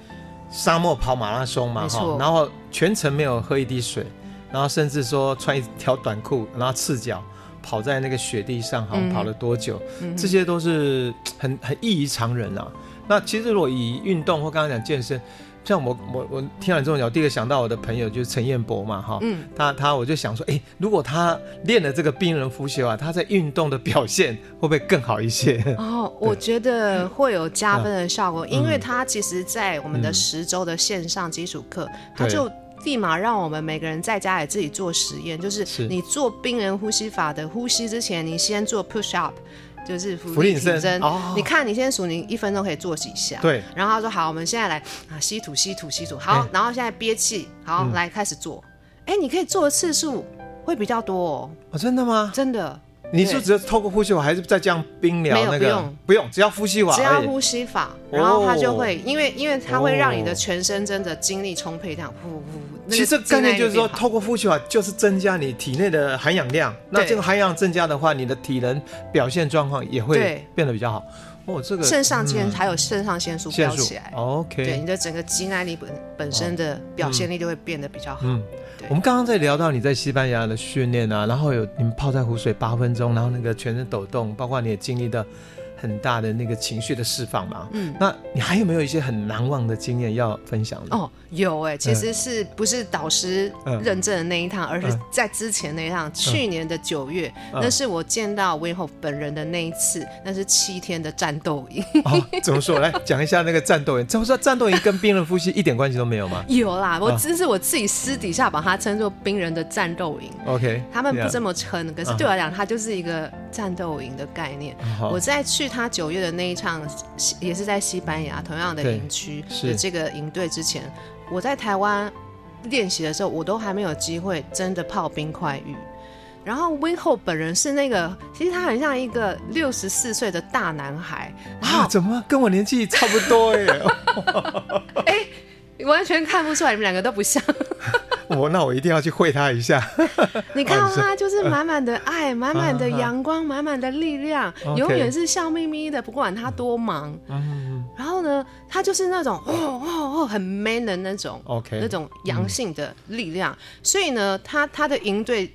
沙漠跑马拉松嘛哈，然后全程没有喝一滴水，然后甚至说穿一条短裤，然后赤脚跑在那个雪地上哈，跑了多久？嗯，这些都是很很异于常人啊。那其实如果以运动或刚刚讲健身。像我我我听完之后，我第一个想到我的朋友就是陈彦博嘛，哈，嗯，他他我就想说，哎、欸，如果他练了这个冰人呼吸啊，他在运动的表现会不会更好一些？哦，我觉得会有加分的效果，嗯、因为他其实，在我们的十周的线上基础课，他、嗯、就立马让我们每个人在家里自己做实验，就是。你做冰人呼吸法的呼吸之前，你先做 push up。就是伏地挺身，哦，你看你先数，你一分钟可以做几下？对。然后他说好，我们现在来啊，吸吐吸吐吸吐，好，欸、然后现在憋气，好，嗯、来开始做。哎、欸，你可以做的次数会比较多哦。哦，真的吗？真的。你是只是透过呼吸法，还是在这样冰疗？那个？没有，不用，不用，只要呼吸法。只要呼吸法，然后它就会，哦、因为因为它会让你的全身真的精力充沛，这样呼呼。其实概念就是说，透过呼吸法就是增加你体内的含氧量。那这个含氧增加的话，你的体能表现状况也会变得比较好。哦，这个肾上腺、嗯、还有肾上腺素飙起来。OK。对，你的整个肌耐力本本身的表现力就会变得比较好。嗯。我们刚刚在聊到你在西班牙的训练啊，然后有你们泡在湖水八分钟，然后那个全身抖动，包括你也经历的。很大的那个情绪的释放嘛，嗯，那你还有没有一些很难忘的经验要分享的？哦，有哎、欸，其实是不是导师认证的那一趟，嗯、而是在之前那一趟，嗯、去年的九月、嗯，那是我见到 Wim Hof 本人的那一次，那是七天的战斗营。哦，怎么说？来讲一下那个战斗营。怎么说战斗营跟冰人夫妻一点关系都没有吗？有啦，我只是我自己私底下把它称作冰人的战斗营。OK，他们不这么称.可是对我来讲，它就是一个战斗营的概念。Uh. 我在去。他九月的那一场也是在西班牙同样的营区的这个营队之前，我在台湾练习的时候，我都还没有机会真的泡冰块浴。然后 Wim Hof 本人是那个，其实他很像一个六十四岁的大男孩啊，怎么跟我年纪差不多耶？哎、欸，完全看不出来，你们两个都不像。我那我一定要去会他一下。你看到他就是满满的爱，满满的 阳光，满满的力量，永远是笑眯眯的，不管他多忙。然后呢，他就是那种哦哦哦很 man 的那种，OK，那种阳性的力量。所以呢，他他的营队。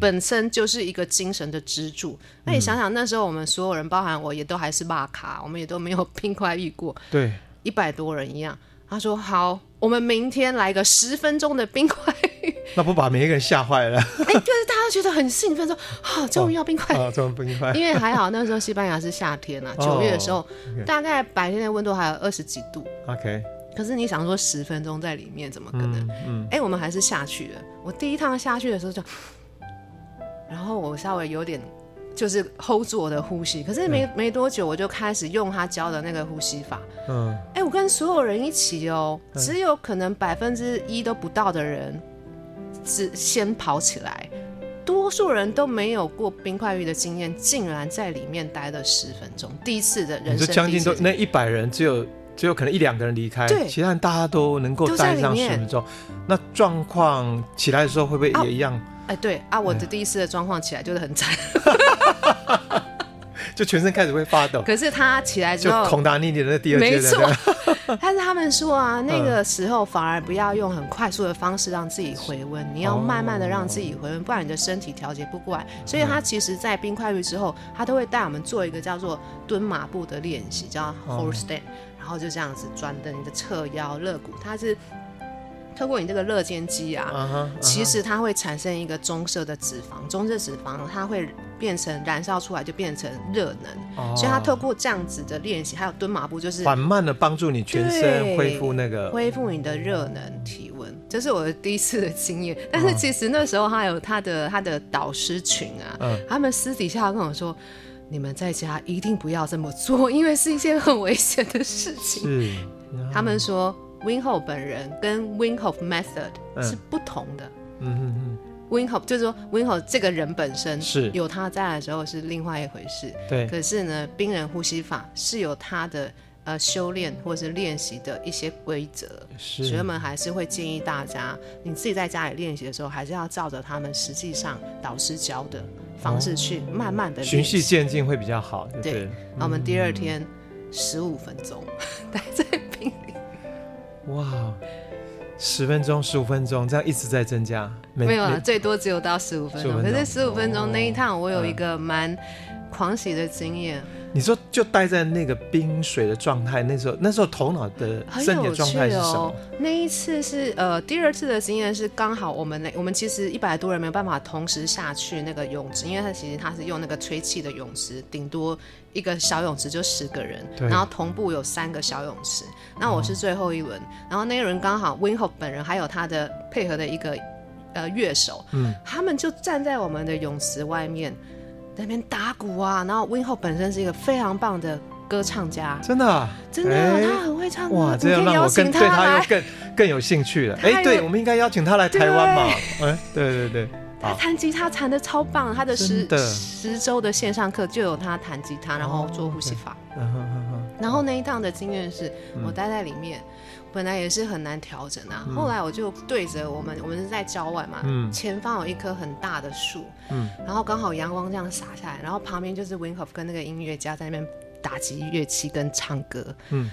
本身就是一个精神的支柱。那你想想，那时候我们所有人，包含我也都还是骂卡，我们也都没有拼快遇过。对，一百多人一样。他说：“好，我们明天来个十分钟的冰块。”那不把每一个人吓坏了？哎，就是大家觉得很兴奋，说：“啊，终于要冰块！”啊，终于冰块。因为还好那时候西班牙是夏天啊，九月的时候，大概白天的温度还有二十几度。OK。可是你想说十分钟在里面怎么可能？嗯。哎，我们还是下去了。我第一趟下去的时候就。然后我稍微有点，就是 hold 住我的呼吸，可是没、嗯、没多久我就开始用他教的那个呼吸法。嗯，哎，我跟所有人一起哦，只有可能百分之一都不到的人，只先跑起来，多数人都没有过冰块浴的经验，竟然在里面待了十分钟，第一次的人生，就将近都那一百人只有只有可能一两个人离开，对，其他人大家都能够待上十分钟。那状况起来的时候会不会也一样？啊哎，对啊，我的第一次的状况起来就是很惨，就全身开始会发抖。可是他起来之后，孔达尼尼的第二阶没错。但是他们说啊，那个时候反而不要用很快速的方式让自己回温，你要慢慢的让自己回温，不然你的身体调节不过来。所以他其实，在冰块浴之后，他都会带我们做一个叫做蹲马步的练习，叫 horse stand，然后就这样子转的你的侧腰、肋骨，它是。透过你这个热肩肌啊，uh huh, uh huh. 其实它会产生一个棕色的脂肪，棕色脂肪它会变成燃烧出来，就变成热能。Oh. 所以它透过这样子的练习，还有蹲马步，就是缓慢的帮助你全身恢复那个恢复你的热能体温。这是我的第一次的经验。但是其实那时候还有他的他的导师群啊，uh huh. 他们私底下跟我说，你们在家一定不要这么做，因为是一件很危险的事情。是，uh. 他们说。Wim Hof 本人跟 w i n h o f Method 是不同的。嗯嗯嗯。w i n h o f 就是说 w i n h o f 这个人本身是有他在的时候是另外一回事。对。可是呢，冰人呼吸法是有他的呃修炼或是练习的一些规则。是。所以我们还是会建议大家，你自己在家里练习的时候，还是要照着他们实际上导师教的方式去慢慢的循序渐进会比较好。对。那我们第二天十五分钟待 在冰里。哇，十分钟、十五分钟，这样一直在增加。没，有了，最多只有到十五分钟。可是十五分钟那一趟，我有一个蛮狂喜的经验。你说就待在那个冰水的状态，那时候那时候头脑的身体状态是什么？哦、那一次是呃第二次的经验是刚好我们那我们其实一百多人没有办法同时下去那个泳池，因为它其实它是用那个吹气的泳池，顶多一个小泳池就十个人，对然后同步有三个小泳池。那我是最后一轮，哦、然后那个人刚好 Wim Hof 本人还有他的配合的一个呃乐手，嗯，他们就站在我们的泳池外面。在那边打鼓啊，然后 Wim Hof 本身是一个非常棒的歌唱家，真的，啊，真的，欸、他很会唱歌。哇，这样让我更对他又更更有兴趣了。哎、欸，对，我们应该邀请他来台湾嘛？哎对、欸，对对对，他弹吉他弹的超棒，他的十的十周的线上课就有他弹吉他，然后做呼吸法。然后那一趟的经验是我待在里面。嗯本来也是很难调整啊，嗯、后来我就对着我们，我们是在郊外嘛，嗯、前方有一棵很大的树，嗯、然后刚好阳光这样洒下来，然后旁边就是 w i n h o f 跟那个音乐家在那边打击乐器跟唱歌，嗯、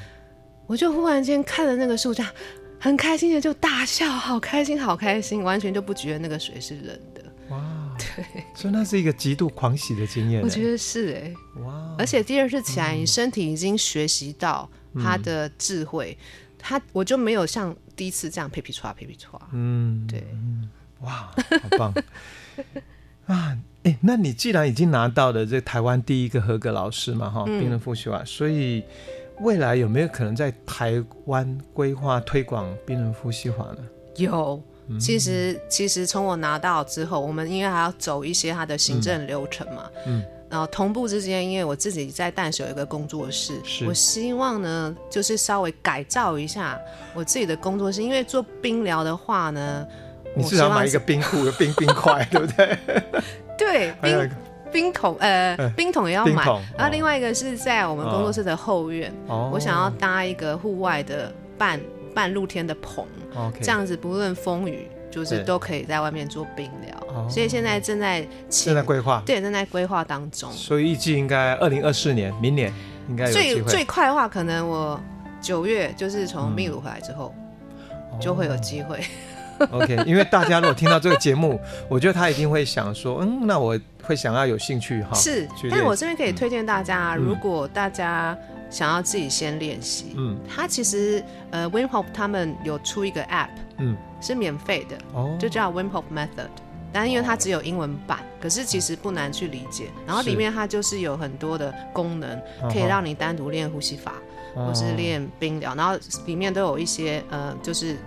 我就忽然间看了那个树这样，很开心的就大笑，好开心，好开心，完全就不觉得那个水是冷的，哇，对，所以那是一个极度狂喜的经验，我觉得是哎，哇，而且第二次起来，你身体已经学习到他的智慧。嗯他我就没有像第一次这样皮皮剉皮皮剉，嗯，对，哇，好棒 啊！哎、欸，那你既然已经拿到了这台湾第一个合格老师嘛，哈，病人呼吸法，所以未来有没有可能在台湾规划推广病人呼吸法呢？有，其实其实从我拿到之后，我们因为还要走一些他的行政流程嘛，嗯。然后同步之间，因为我自己在淡水有一个工作室，我希望呢，就是稍微改造一下我自己的工作室，因为做冰疗的话呢，你至少买一个冰库的冰冰块，对不对？对，冰冰桶，呃，冰桶也要买。然后另外一个是在我们工作室的后院，哦、我想要搭一个户外的半半露天的棚，哦、这样子不论风雨。就是都可以在外面做冰疗，所以现在正在正在规划，对，正在规划当中。所以预计应该二零二四年，明年应该有。最最快的话，可能我九月就是从秘鲁回来之后，就会有机会。OK，因为大家如果听到这个节目，我觉得他一定会想说，嗯，那我会想要有兴趣哈。是，但我这边可以推荐大家，如果大家想要自己先练习，嗯，他其实呃，Wim Hof 他们有出一个 App，嗯。是免费的，哦就叫 Wim Hof Method，但是因为它只有英文版，可是其实不难去理解。然后里面它就是有很多的功能，可以让你单独练呼吸法，或是练冰疗，然后里面都有一些呃，就是。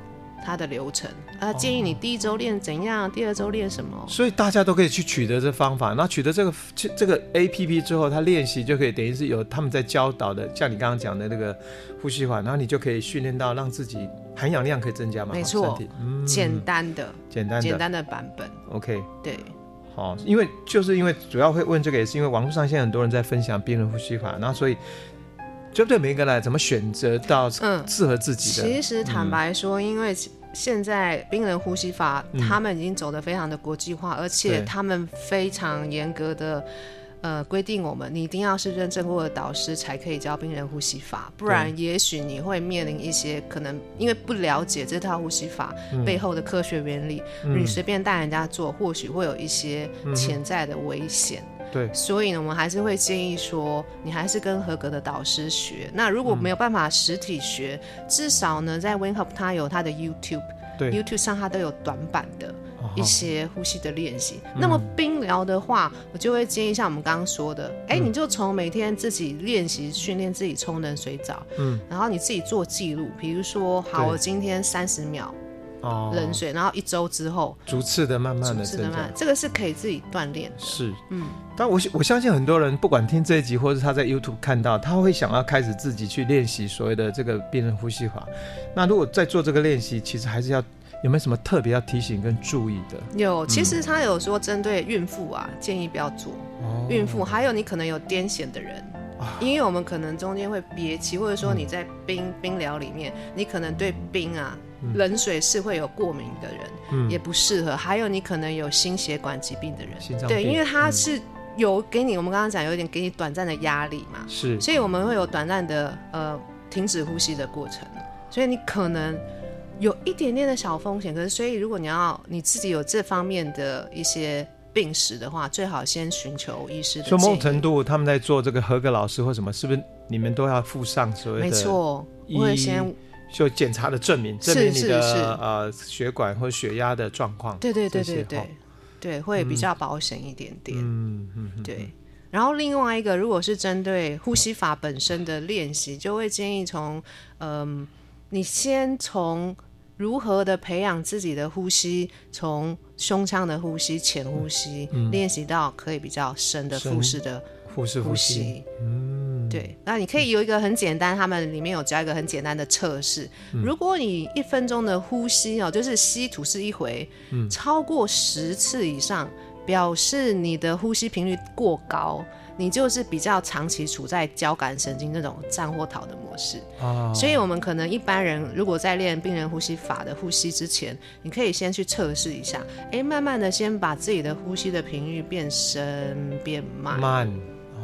它的流程，呃，建议你第一周练怎样，第二周练什么，所以大家都可以去取得这方法。那取得这个这个 A P P 之后，他练习就可以等于是有他们在教导的，像你刚刚讲的那个呼吸法，然后你就可以训练到让自己含氧量可以增加嘛。没错，嗯，简单的，简单的，简单的版本。OK，对，好，因为就是因为主要会问这个，也是因为网络上现在很多人在分享冰人呼吸法，那所以。就对每一个来怎么选择到适合自己的？嗯、其实坦白说，因为现在冰人呼吸法，嗯、他们已经走得非常的国际化，而且他们非常严格的呃规定我们，你一定要是认证过的导师才可以教冰人呼吸法，不然也许你会面临一些可能因为不了解这套呼吸法背后的科学原理，嗯、你随便带人家做，或许会有一些潜在的危险。对，所以呢，我们还是会建议说，你还是跟合格的导师学。那如果没有办法实体学，嗯、至少呢，在 Hof 它有它的 YouTube，对，YouTube 上它都有短板的一些呼吸的练习。哦、那么冰疗的话，嗯、我就会建议像我们刚刚说的，哎、嗯，你就从每天自己练习训练自己冲冷水澡，嗯，然后你自己做记录，比如说，好，我今天三十秒。哦，冷水，然后一周之后，逐次的慢慢的，逐次的慢，这个是可以自己锻炼。是，嗯，但我我相信很多人不管听这一集，或者他在 YouTube 看到，他会想要开始自己去练习所谓的这个冰人呼吸法。那如果在做这个练习，其实还是要有没有什么特别要提醒跟注意的？有，其实他有说针对孕妇啊，建议不要做。哦，孕妇还有你可能有癫痫的人，因为我们可能中间会憋气，或者说你在冰冰疗里面，你可能对冰啊。冷水是会有过敏的人，嗯、也不适合。还有你可能有心血管疾病的人，心脏，对，因为它是有给你，嗯、我们刚刚讲有点给你短暂的压力嘛，是，所以我们会有短暂的呃停止呼吸的过程，所以你可能有一点点的小风险。可是，所以如果你要你自己有这方面的一些病史的话，最好先寻求医师的。说某种程度，他们在做这个合格老师或什么，是不是你们都要附上所谓的？没错，我会先。就检查的证明，证明你的呃血管或血压的状况。对对对对对，对会比较保险一点点。嗯嗯对。然后另外一个，如果是针对呼吸法本身的练习，就会建议从嗯，你先从如何的培养自己的呼吸，从胸腔的呼吸、浅呼吸练习到可以比较深的腹式的腹式呼吸。嗯。对，那你可以有一个很简单，他们里面有教一个很简单的测试。嗯、如果你一分钟的呼吸哦，就是吸吐是一回，嗯、超过十次以上，表示你的呼吸频率过高，你就是比较长期处在交感神经那种战或逃的模式。哦、所以我们可能一般人如果在练病人呼吸法的呼吸之前，你可以先去测试一下，哎，慢慢的先把自己的呼吸的频率变深变慢。慢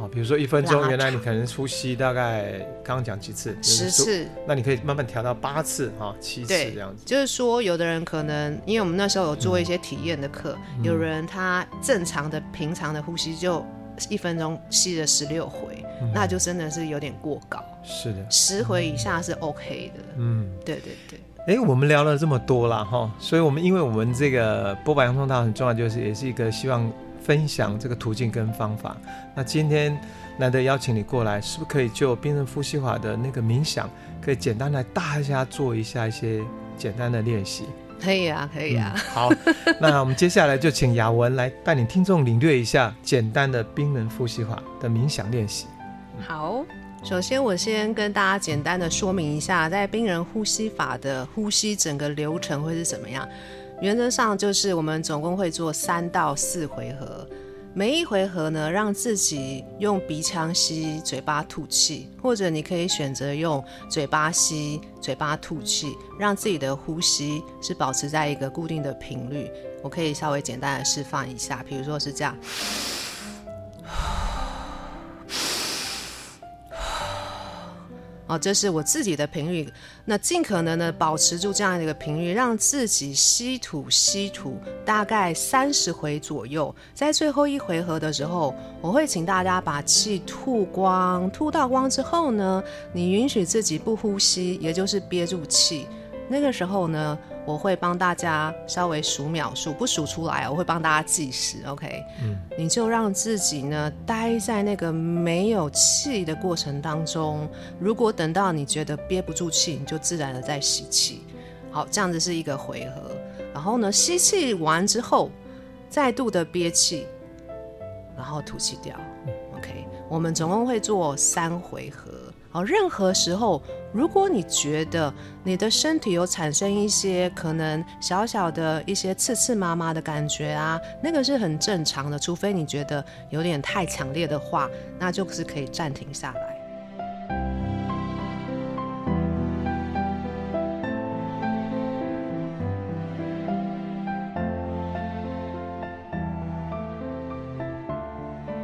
比如说一分钟，原来你可能呼吸大概刚刚讲几次，十次，那你可以慢慢调到八次哈，七次这样子。就是说，有的人可能，因为我们那时候有做一些体验的课，嗯、有人他正常的平常的呼吸就一分钟吸了十六回，嗯、那就真的是有点过高。是的，十回以下是 OK 的。嗯，对对对。哎，我们聊了这么多了哈，所以我们因为我们这个波白洋葱汤很重要，就是也是一个希望。分享这个途径跟方法。那今天难得邀请你过来，是不是可以就冰人呼吸法的那个冥想，可以简单来大家做一下一些简单的练习？可以啊，可以啊。嗯、好，那我们接下来就请雅文来带领听众领略一下简单的冰人呼吸法的冥想练习。好，首先我先跟大家简单的说明一下，在冰人呼吸法的呼吸整个流程会是怎么样。原则上就是我们总共会做三到四回合。每一回合呢，让自己用鼻腔吸，嘴巴吐气，或者你可以选择用嘴巴吸，嘴巴吐气，让自己的呼吸是保持在一个固定的频率。我可以稍微简单的示范一下，比如说是这样。哦，这是我自己的频率，那尽可能的保持住这样的一个频率，让自己吸吐吸吐大概三十回左右。在最后一回合的时候，我会请大家把气吐光，吐到光之后呢，你允许自己不呼吸，也就是憋住气。那个时候呢，我会帮大家稍微数秒数，不数出来，我会帮大家计时。OK，嗯，你就让自己呢待在那个没有气的过程当中。如果等到你觉得憋不住气，你就自然的再吸气。好，这样子是一个回合。然后呢，吸气完之后，再度的憋气，然后吐气掉。OK，我们总共会做三回合。好，任何时候，如果你觉得你的身体有产生一些可能小小的一些刺刺麻麻的感觉啊，那个是很正常的，除非你觉得有点太强烈的话，那就是可以暂停下来。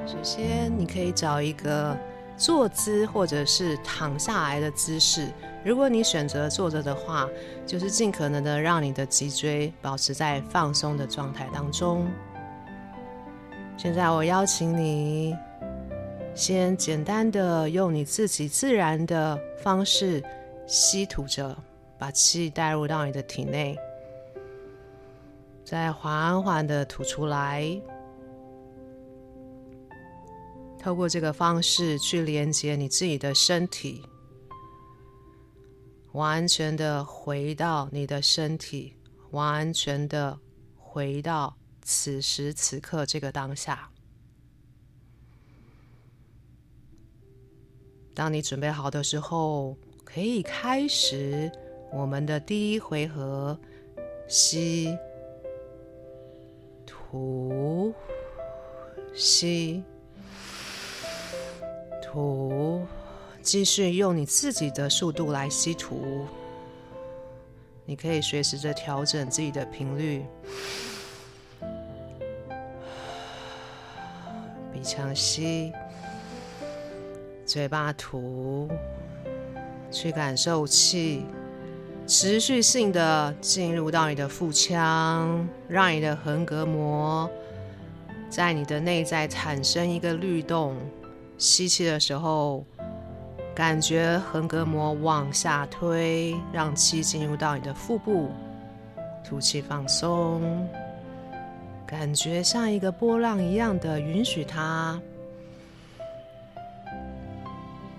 首先，你可以找一个。坐姿或者是躺下来的姿势，如果你选择坐着的话，就是尽可能的让你的脊椎保持在放松的状态当中。现在我邀请你，先简单的用你自己自然的方式吸吐着，把气带入到你的体内，再缓缓的吐出来。透过这个方式去连接你自己的身体，完全的回到你的身体，完全的回到此时此刻这个当下。当你准备好的时候，可以开始我们的第一回合：吸、吐、吸。吐，继续用你自己的速度来吸吐。你可以随时的调整自己的频率。鼻腔吸，嘴巴吐，去感受气持续性的进入到你的腹腔，让你的横膈膜在你的内在产生一个律动。吸气的时候，感觉横膈膜往下推，让气进入到你的腹部。吐气放松，感觉像一个波浪一样的允许它。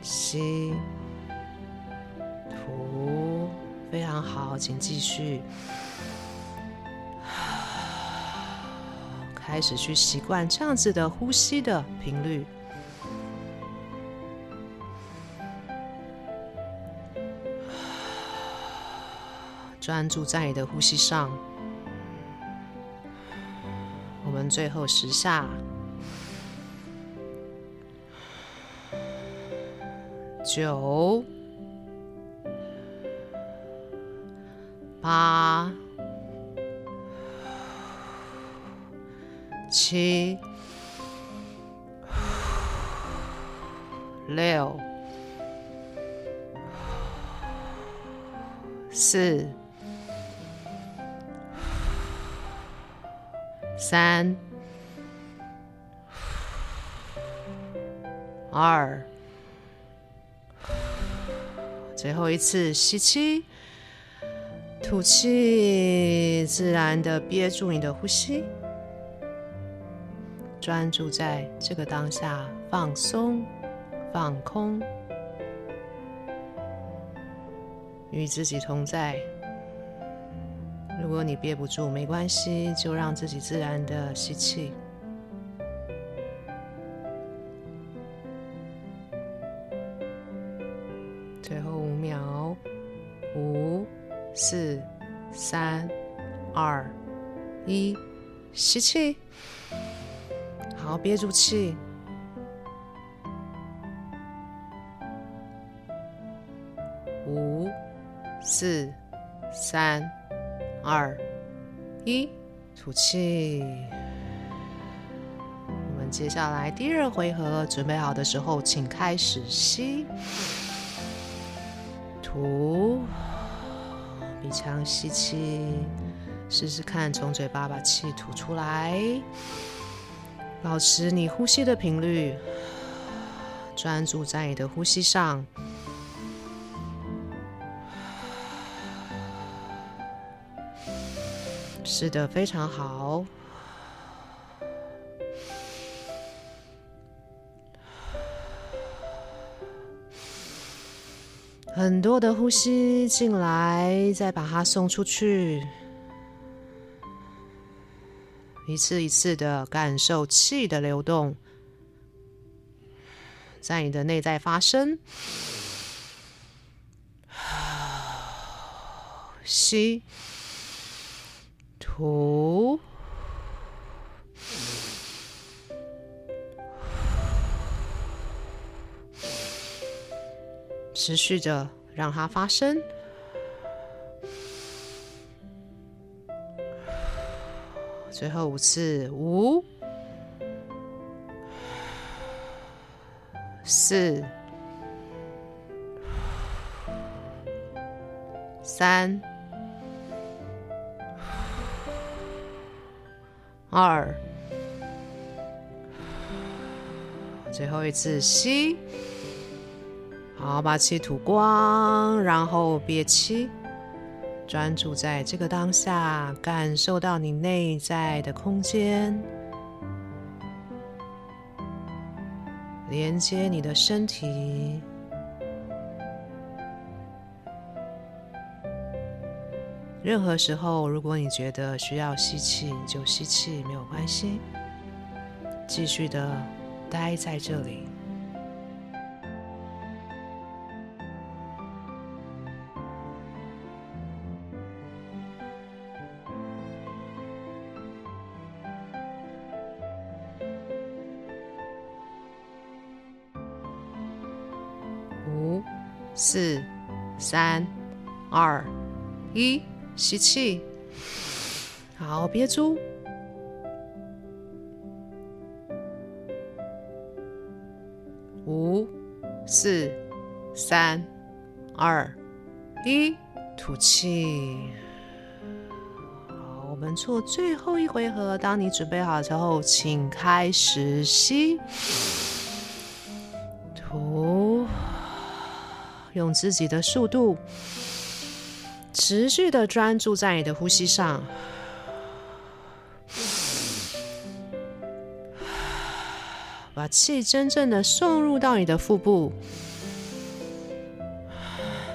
吸，吐，非常好，请继续。开始去习惯这样子的呼吸的频率。专注在你的呼吸上，我们最后十下，九、八、七、六、四。三、二，最后一次吸气，吐气，自然的憋住你的呼吸，专注在这个当下，放松、放空，与自己同在。如果你憋不住，没关系，就让自己自然的吸气。最后五秒，五、四、三、二、一，吸气。好，憋住气。五、四、三、二、一，吐气。我们接下来第二回合，准备好的时候，请开始吸。吐，鼻腔吸气，试试看从嘴巴把气吐出来，保持你呼吸的频率，专注在你的呼吸上。是的，非常好。很多的呼吸进来，再把它送出去，一次一次的感受气的流动，在你的内在发生。吸，吐。持续着让它发生，最后五次，五、四、三、二，最后一次吸。好，把气吐光，然后憋气，专注在这个当下，感受到你内在的空间，连接你的身体。任何时候，如果你觉得需要吸气，你就吸气，没有关系，继续的待在这里。四、三、二、一，吸气，好，憋住。五、四、三、二、一，吐气。好，我们做最后一回合。当你准备好之后，请开始吸。吐用自己的速度，持续的专注在你的呼吸上，把气真正的送入到你的腹部，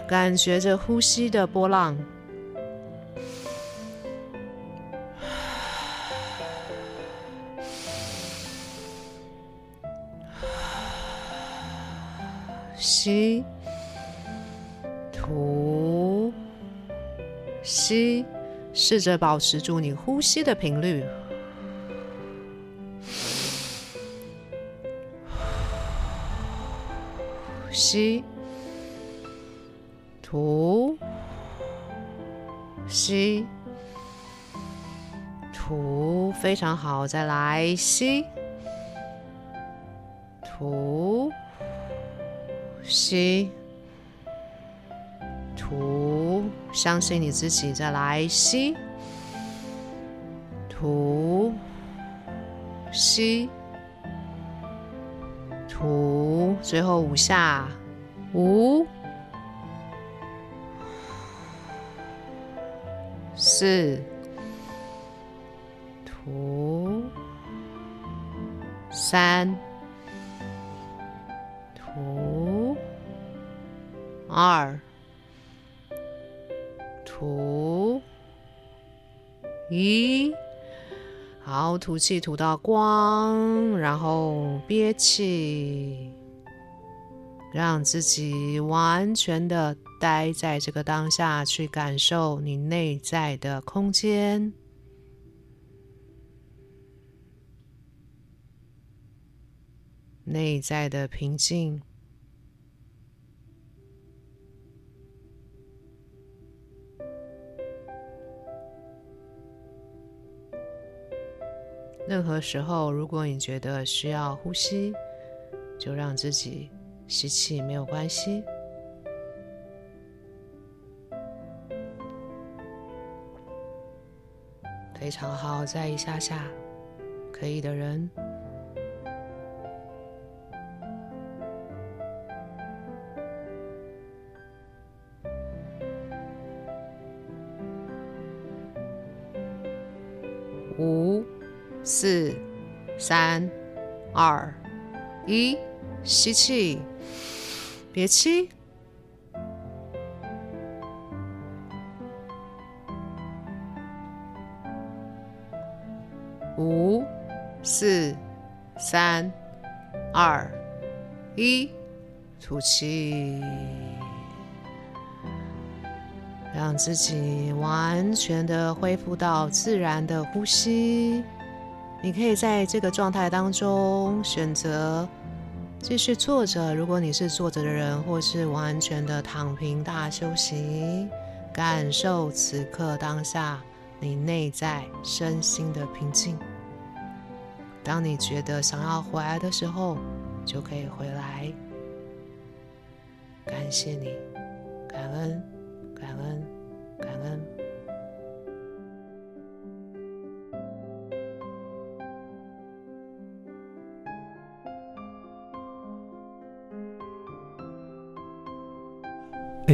感觉着呼吸的波浪，吸。吸，试着保持住你呼吸的频率。吸，吐，吸，吐，非常好，再来吸，吐，吸。相信你自己，再来吸，吐，吸，吐，最后五下，五、四、吐、三、吐、二。吐一，好，吐气吐到光，然后憋气，让自己完全的待在这个当下，去感受你内在的空间。内在的平静，任何时候，如果你觉得需要呼吸，就让自己吸气，没有关系。非常好，再一下下，可以的人。三、二、一，吸气，憋气。五、四、三、二、一，吐气。让自己完全的恢复到自然的呼吸。你可以在这个状态当中选择继续坐着，如果你是坐着的人，或是完全的躺平大休息，感受此刻当下你内在身心的平静。当你觉得想要回来的时候，就可以回来。感谢你，感恩。感恩，感恩。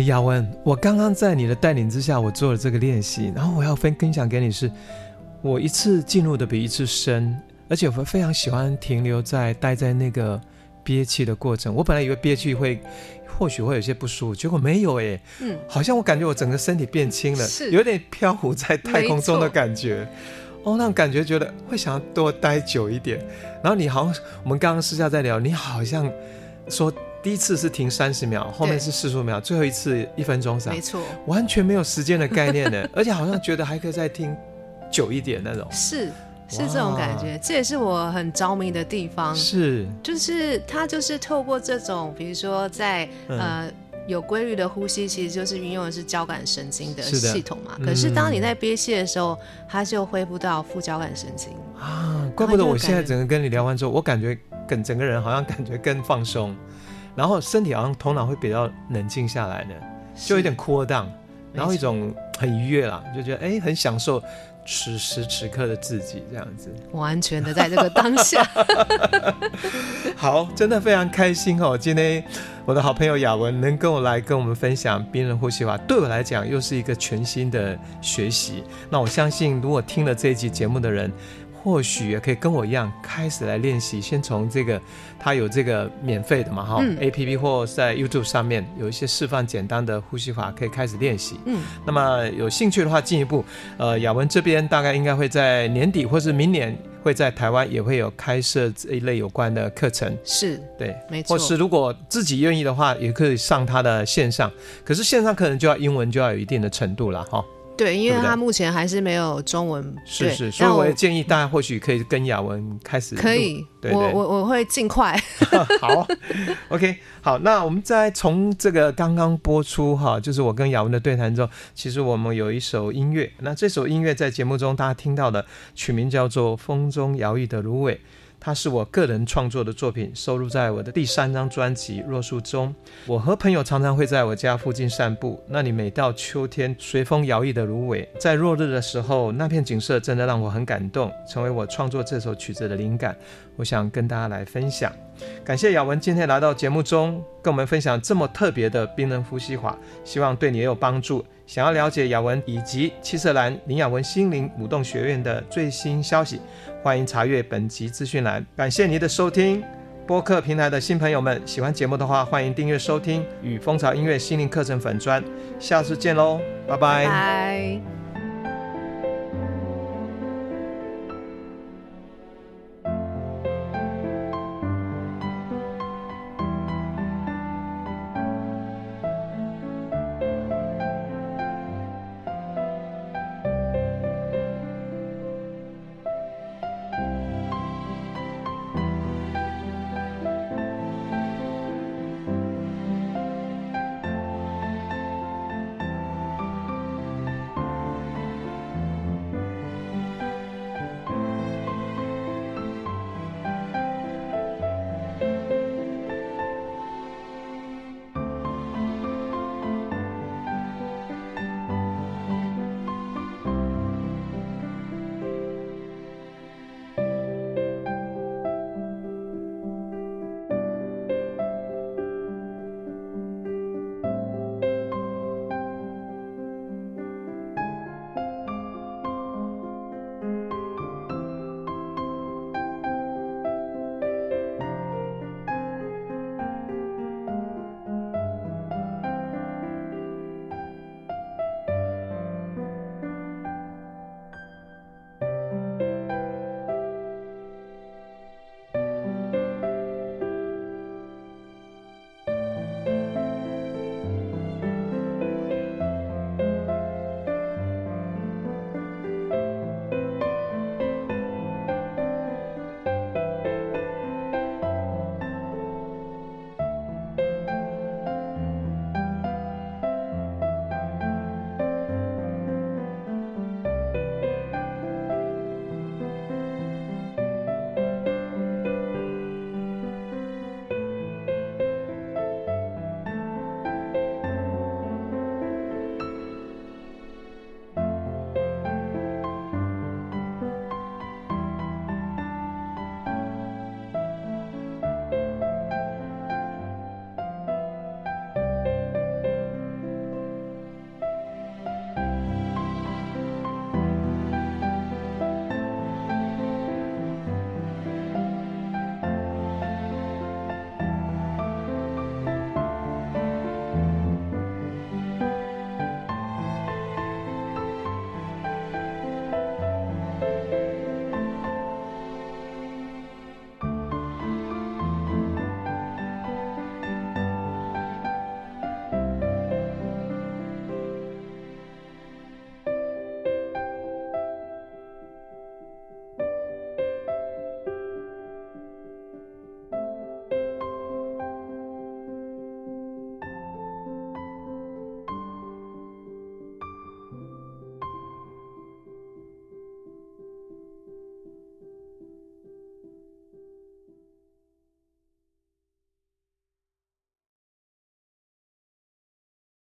雅文，我刚刚在你的带领之下，我做了这个练习，然后我要分分享给你是，我一次进入的比一次深，而且我非常喜欢停留在待在那个憋气的过程。我本来以为憋气会。或许会有些不舒服，结果没有诶，嗯，好像我感觉我整个身体变轻了，是有点飘浮在太空中的感觉，哦，那种感觉觉得会想要多待久一点。然后你好像我们刚刚私下在聊，你好像说第一次是停三十秒，后面是四十五秒，最后一次一分钟上，没错，完全没有时间的概念呢，而且好像觉得还可以再听久一点那种，是。是这种感觉，这也是我很着迷的地方。是，就是它就是透过这种，比如说在、嗯、呃有规律的呼吸，其实就是运用的是交感神经的系统嘛。是可是当你在憋气的时候，它就恢复到副交感神经。啊。怪不得我现在整个跟你聊完之后，我感觉跟整个人好像感觉更放松，然后身体好像头脑会比较冷静下来呢，就有点 cool down，然后一种很愉悦啦，就觉得哎很享受。此时此刻的自己，这样子，完全的在这个当下。好，真的非常开心哦！今天我的好朋友雅文能跟我来跟我们分享冰人呼吸法，对我来讲又是一个全新的学习。那我相信，如果听了这一集节目的人，或许也可以跟我一样开始来练习，先从这个，它有这个免费的嘛哈、嗯、，A P P 或在 YouTube 上面有一些示范简单的呼吸法，可以开始练习。嗯，那么有兴趣的话，进一步，呃，雅文这边大概应该会在年底或是明年会在台湾也会有开设这一类有关的课程。是，对，没错。或是如果自己愿意的话，也可以上他的线上，可是线上可能就要英文就要有一定的程度了哈。对，因为他目前还是没有中文。是是，所以我也建议大家或许可以跟雅文开始。可以，对，对，我我我会尽快。好，OK，好，那我们再从这个刚刚播出哈，就是我跟雅文的对谈中，其实我们有一首音乐，那这首音乐在节目中大家听到的曲名叫做《风中摇曳的芦苇》。它是我个人创作的作品，收录在我的第三张专辑《若树》中。我和朋友常常会在我家附近散步，那里每到秋天，随风摇曳的芦苇，在落日的时候，那片景色真的让我很感动，成为我创作这首曲子的灵感。我想跟大家来分享。感谢雅文今天来到节目中，跟我们分享这么特别的冰人呼吸法，希望对你也有帮助。想要了解雅文以及七色蓝领雅文心灵舞动学院的最新消息，欢迎查阅本集资讯栏。感谢您的收听，播客平台的新朋友们，喜欢节目的话，欢迎订阅收听与蜂巢音乐心灵课程粉专。下次见喽，拜拜。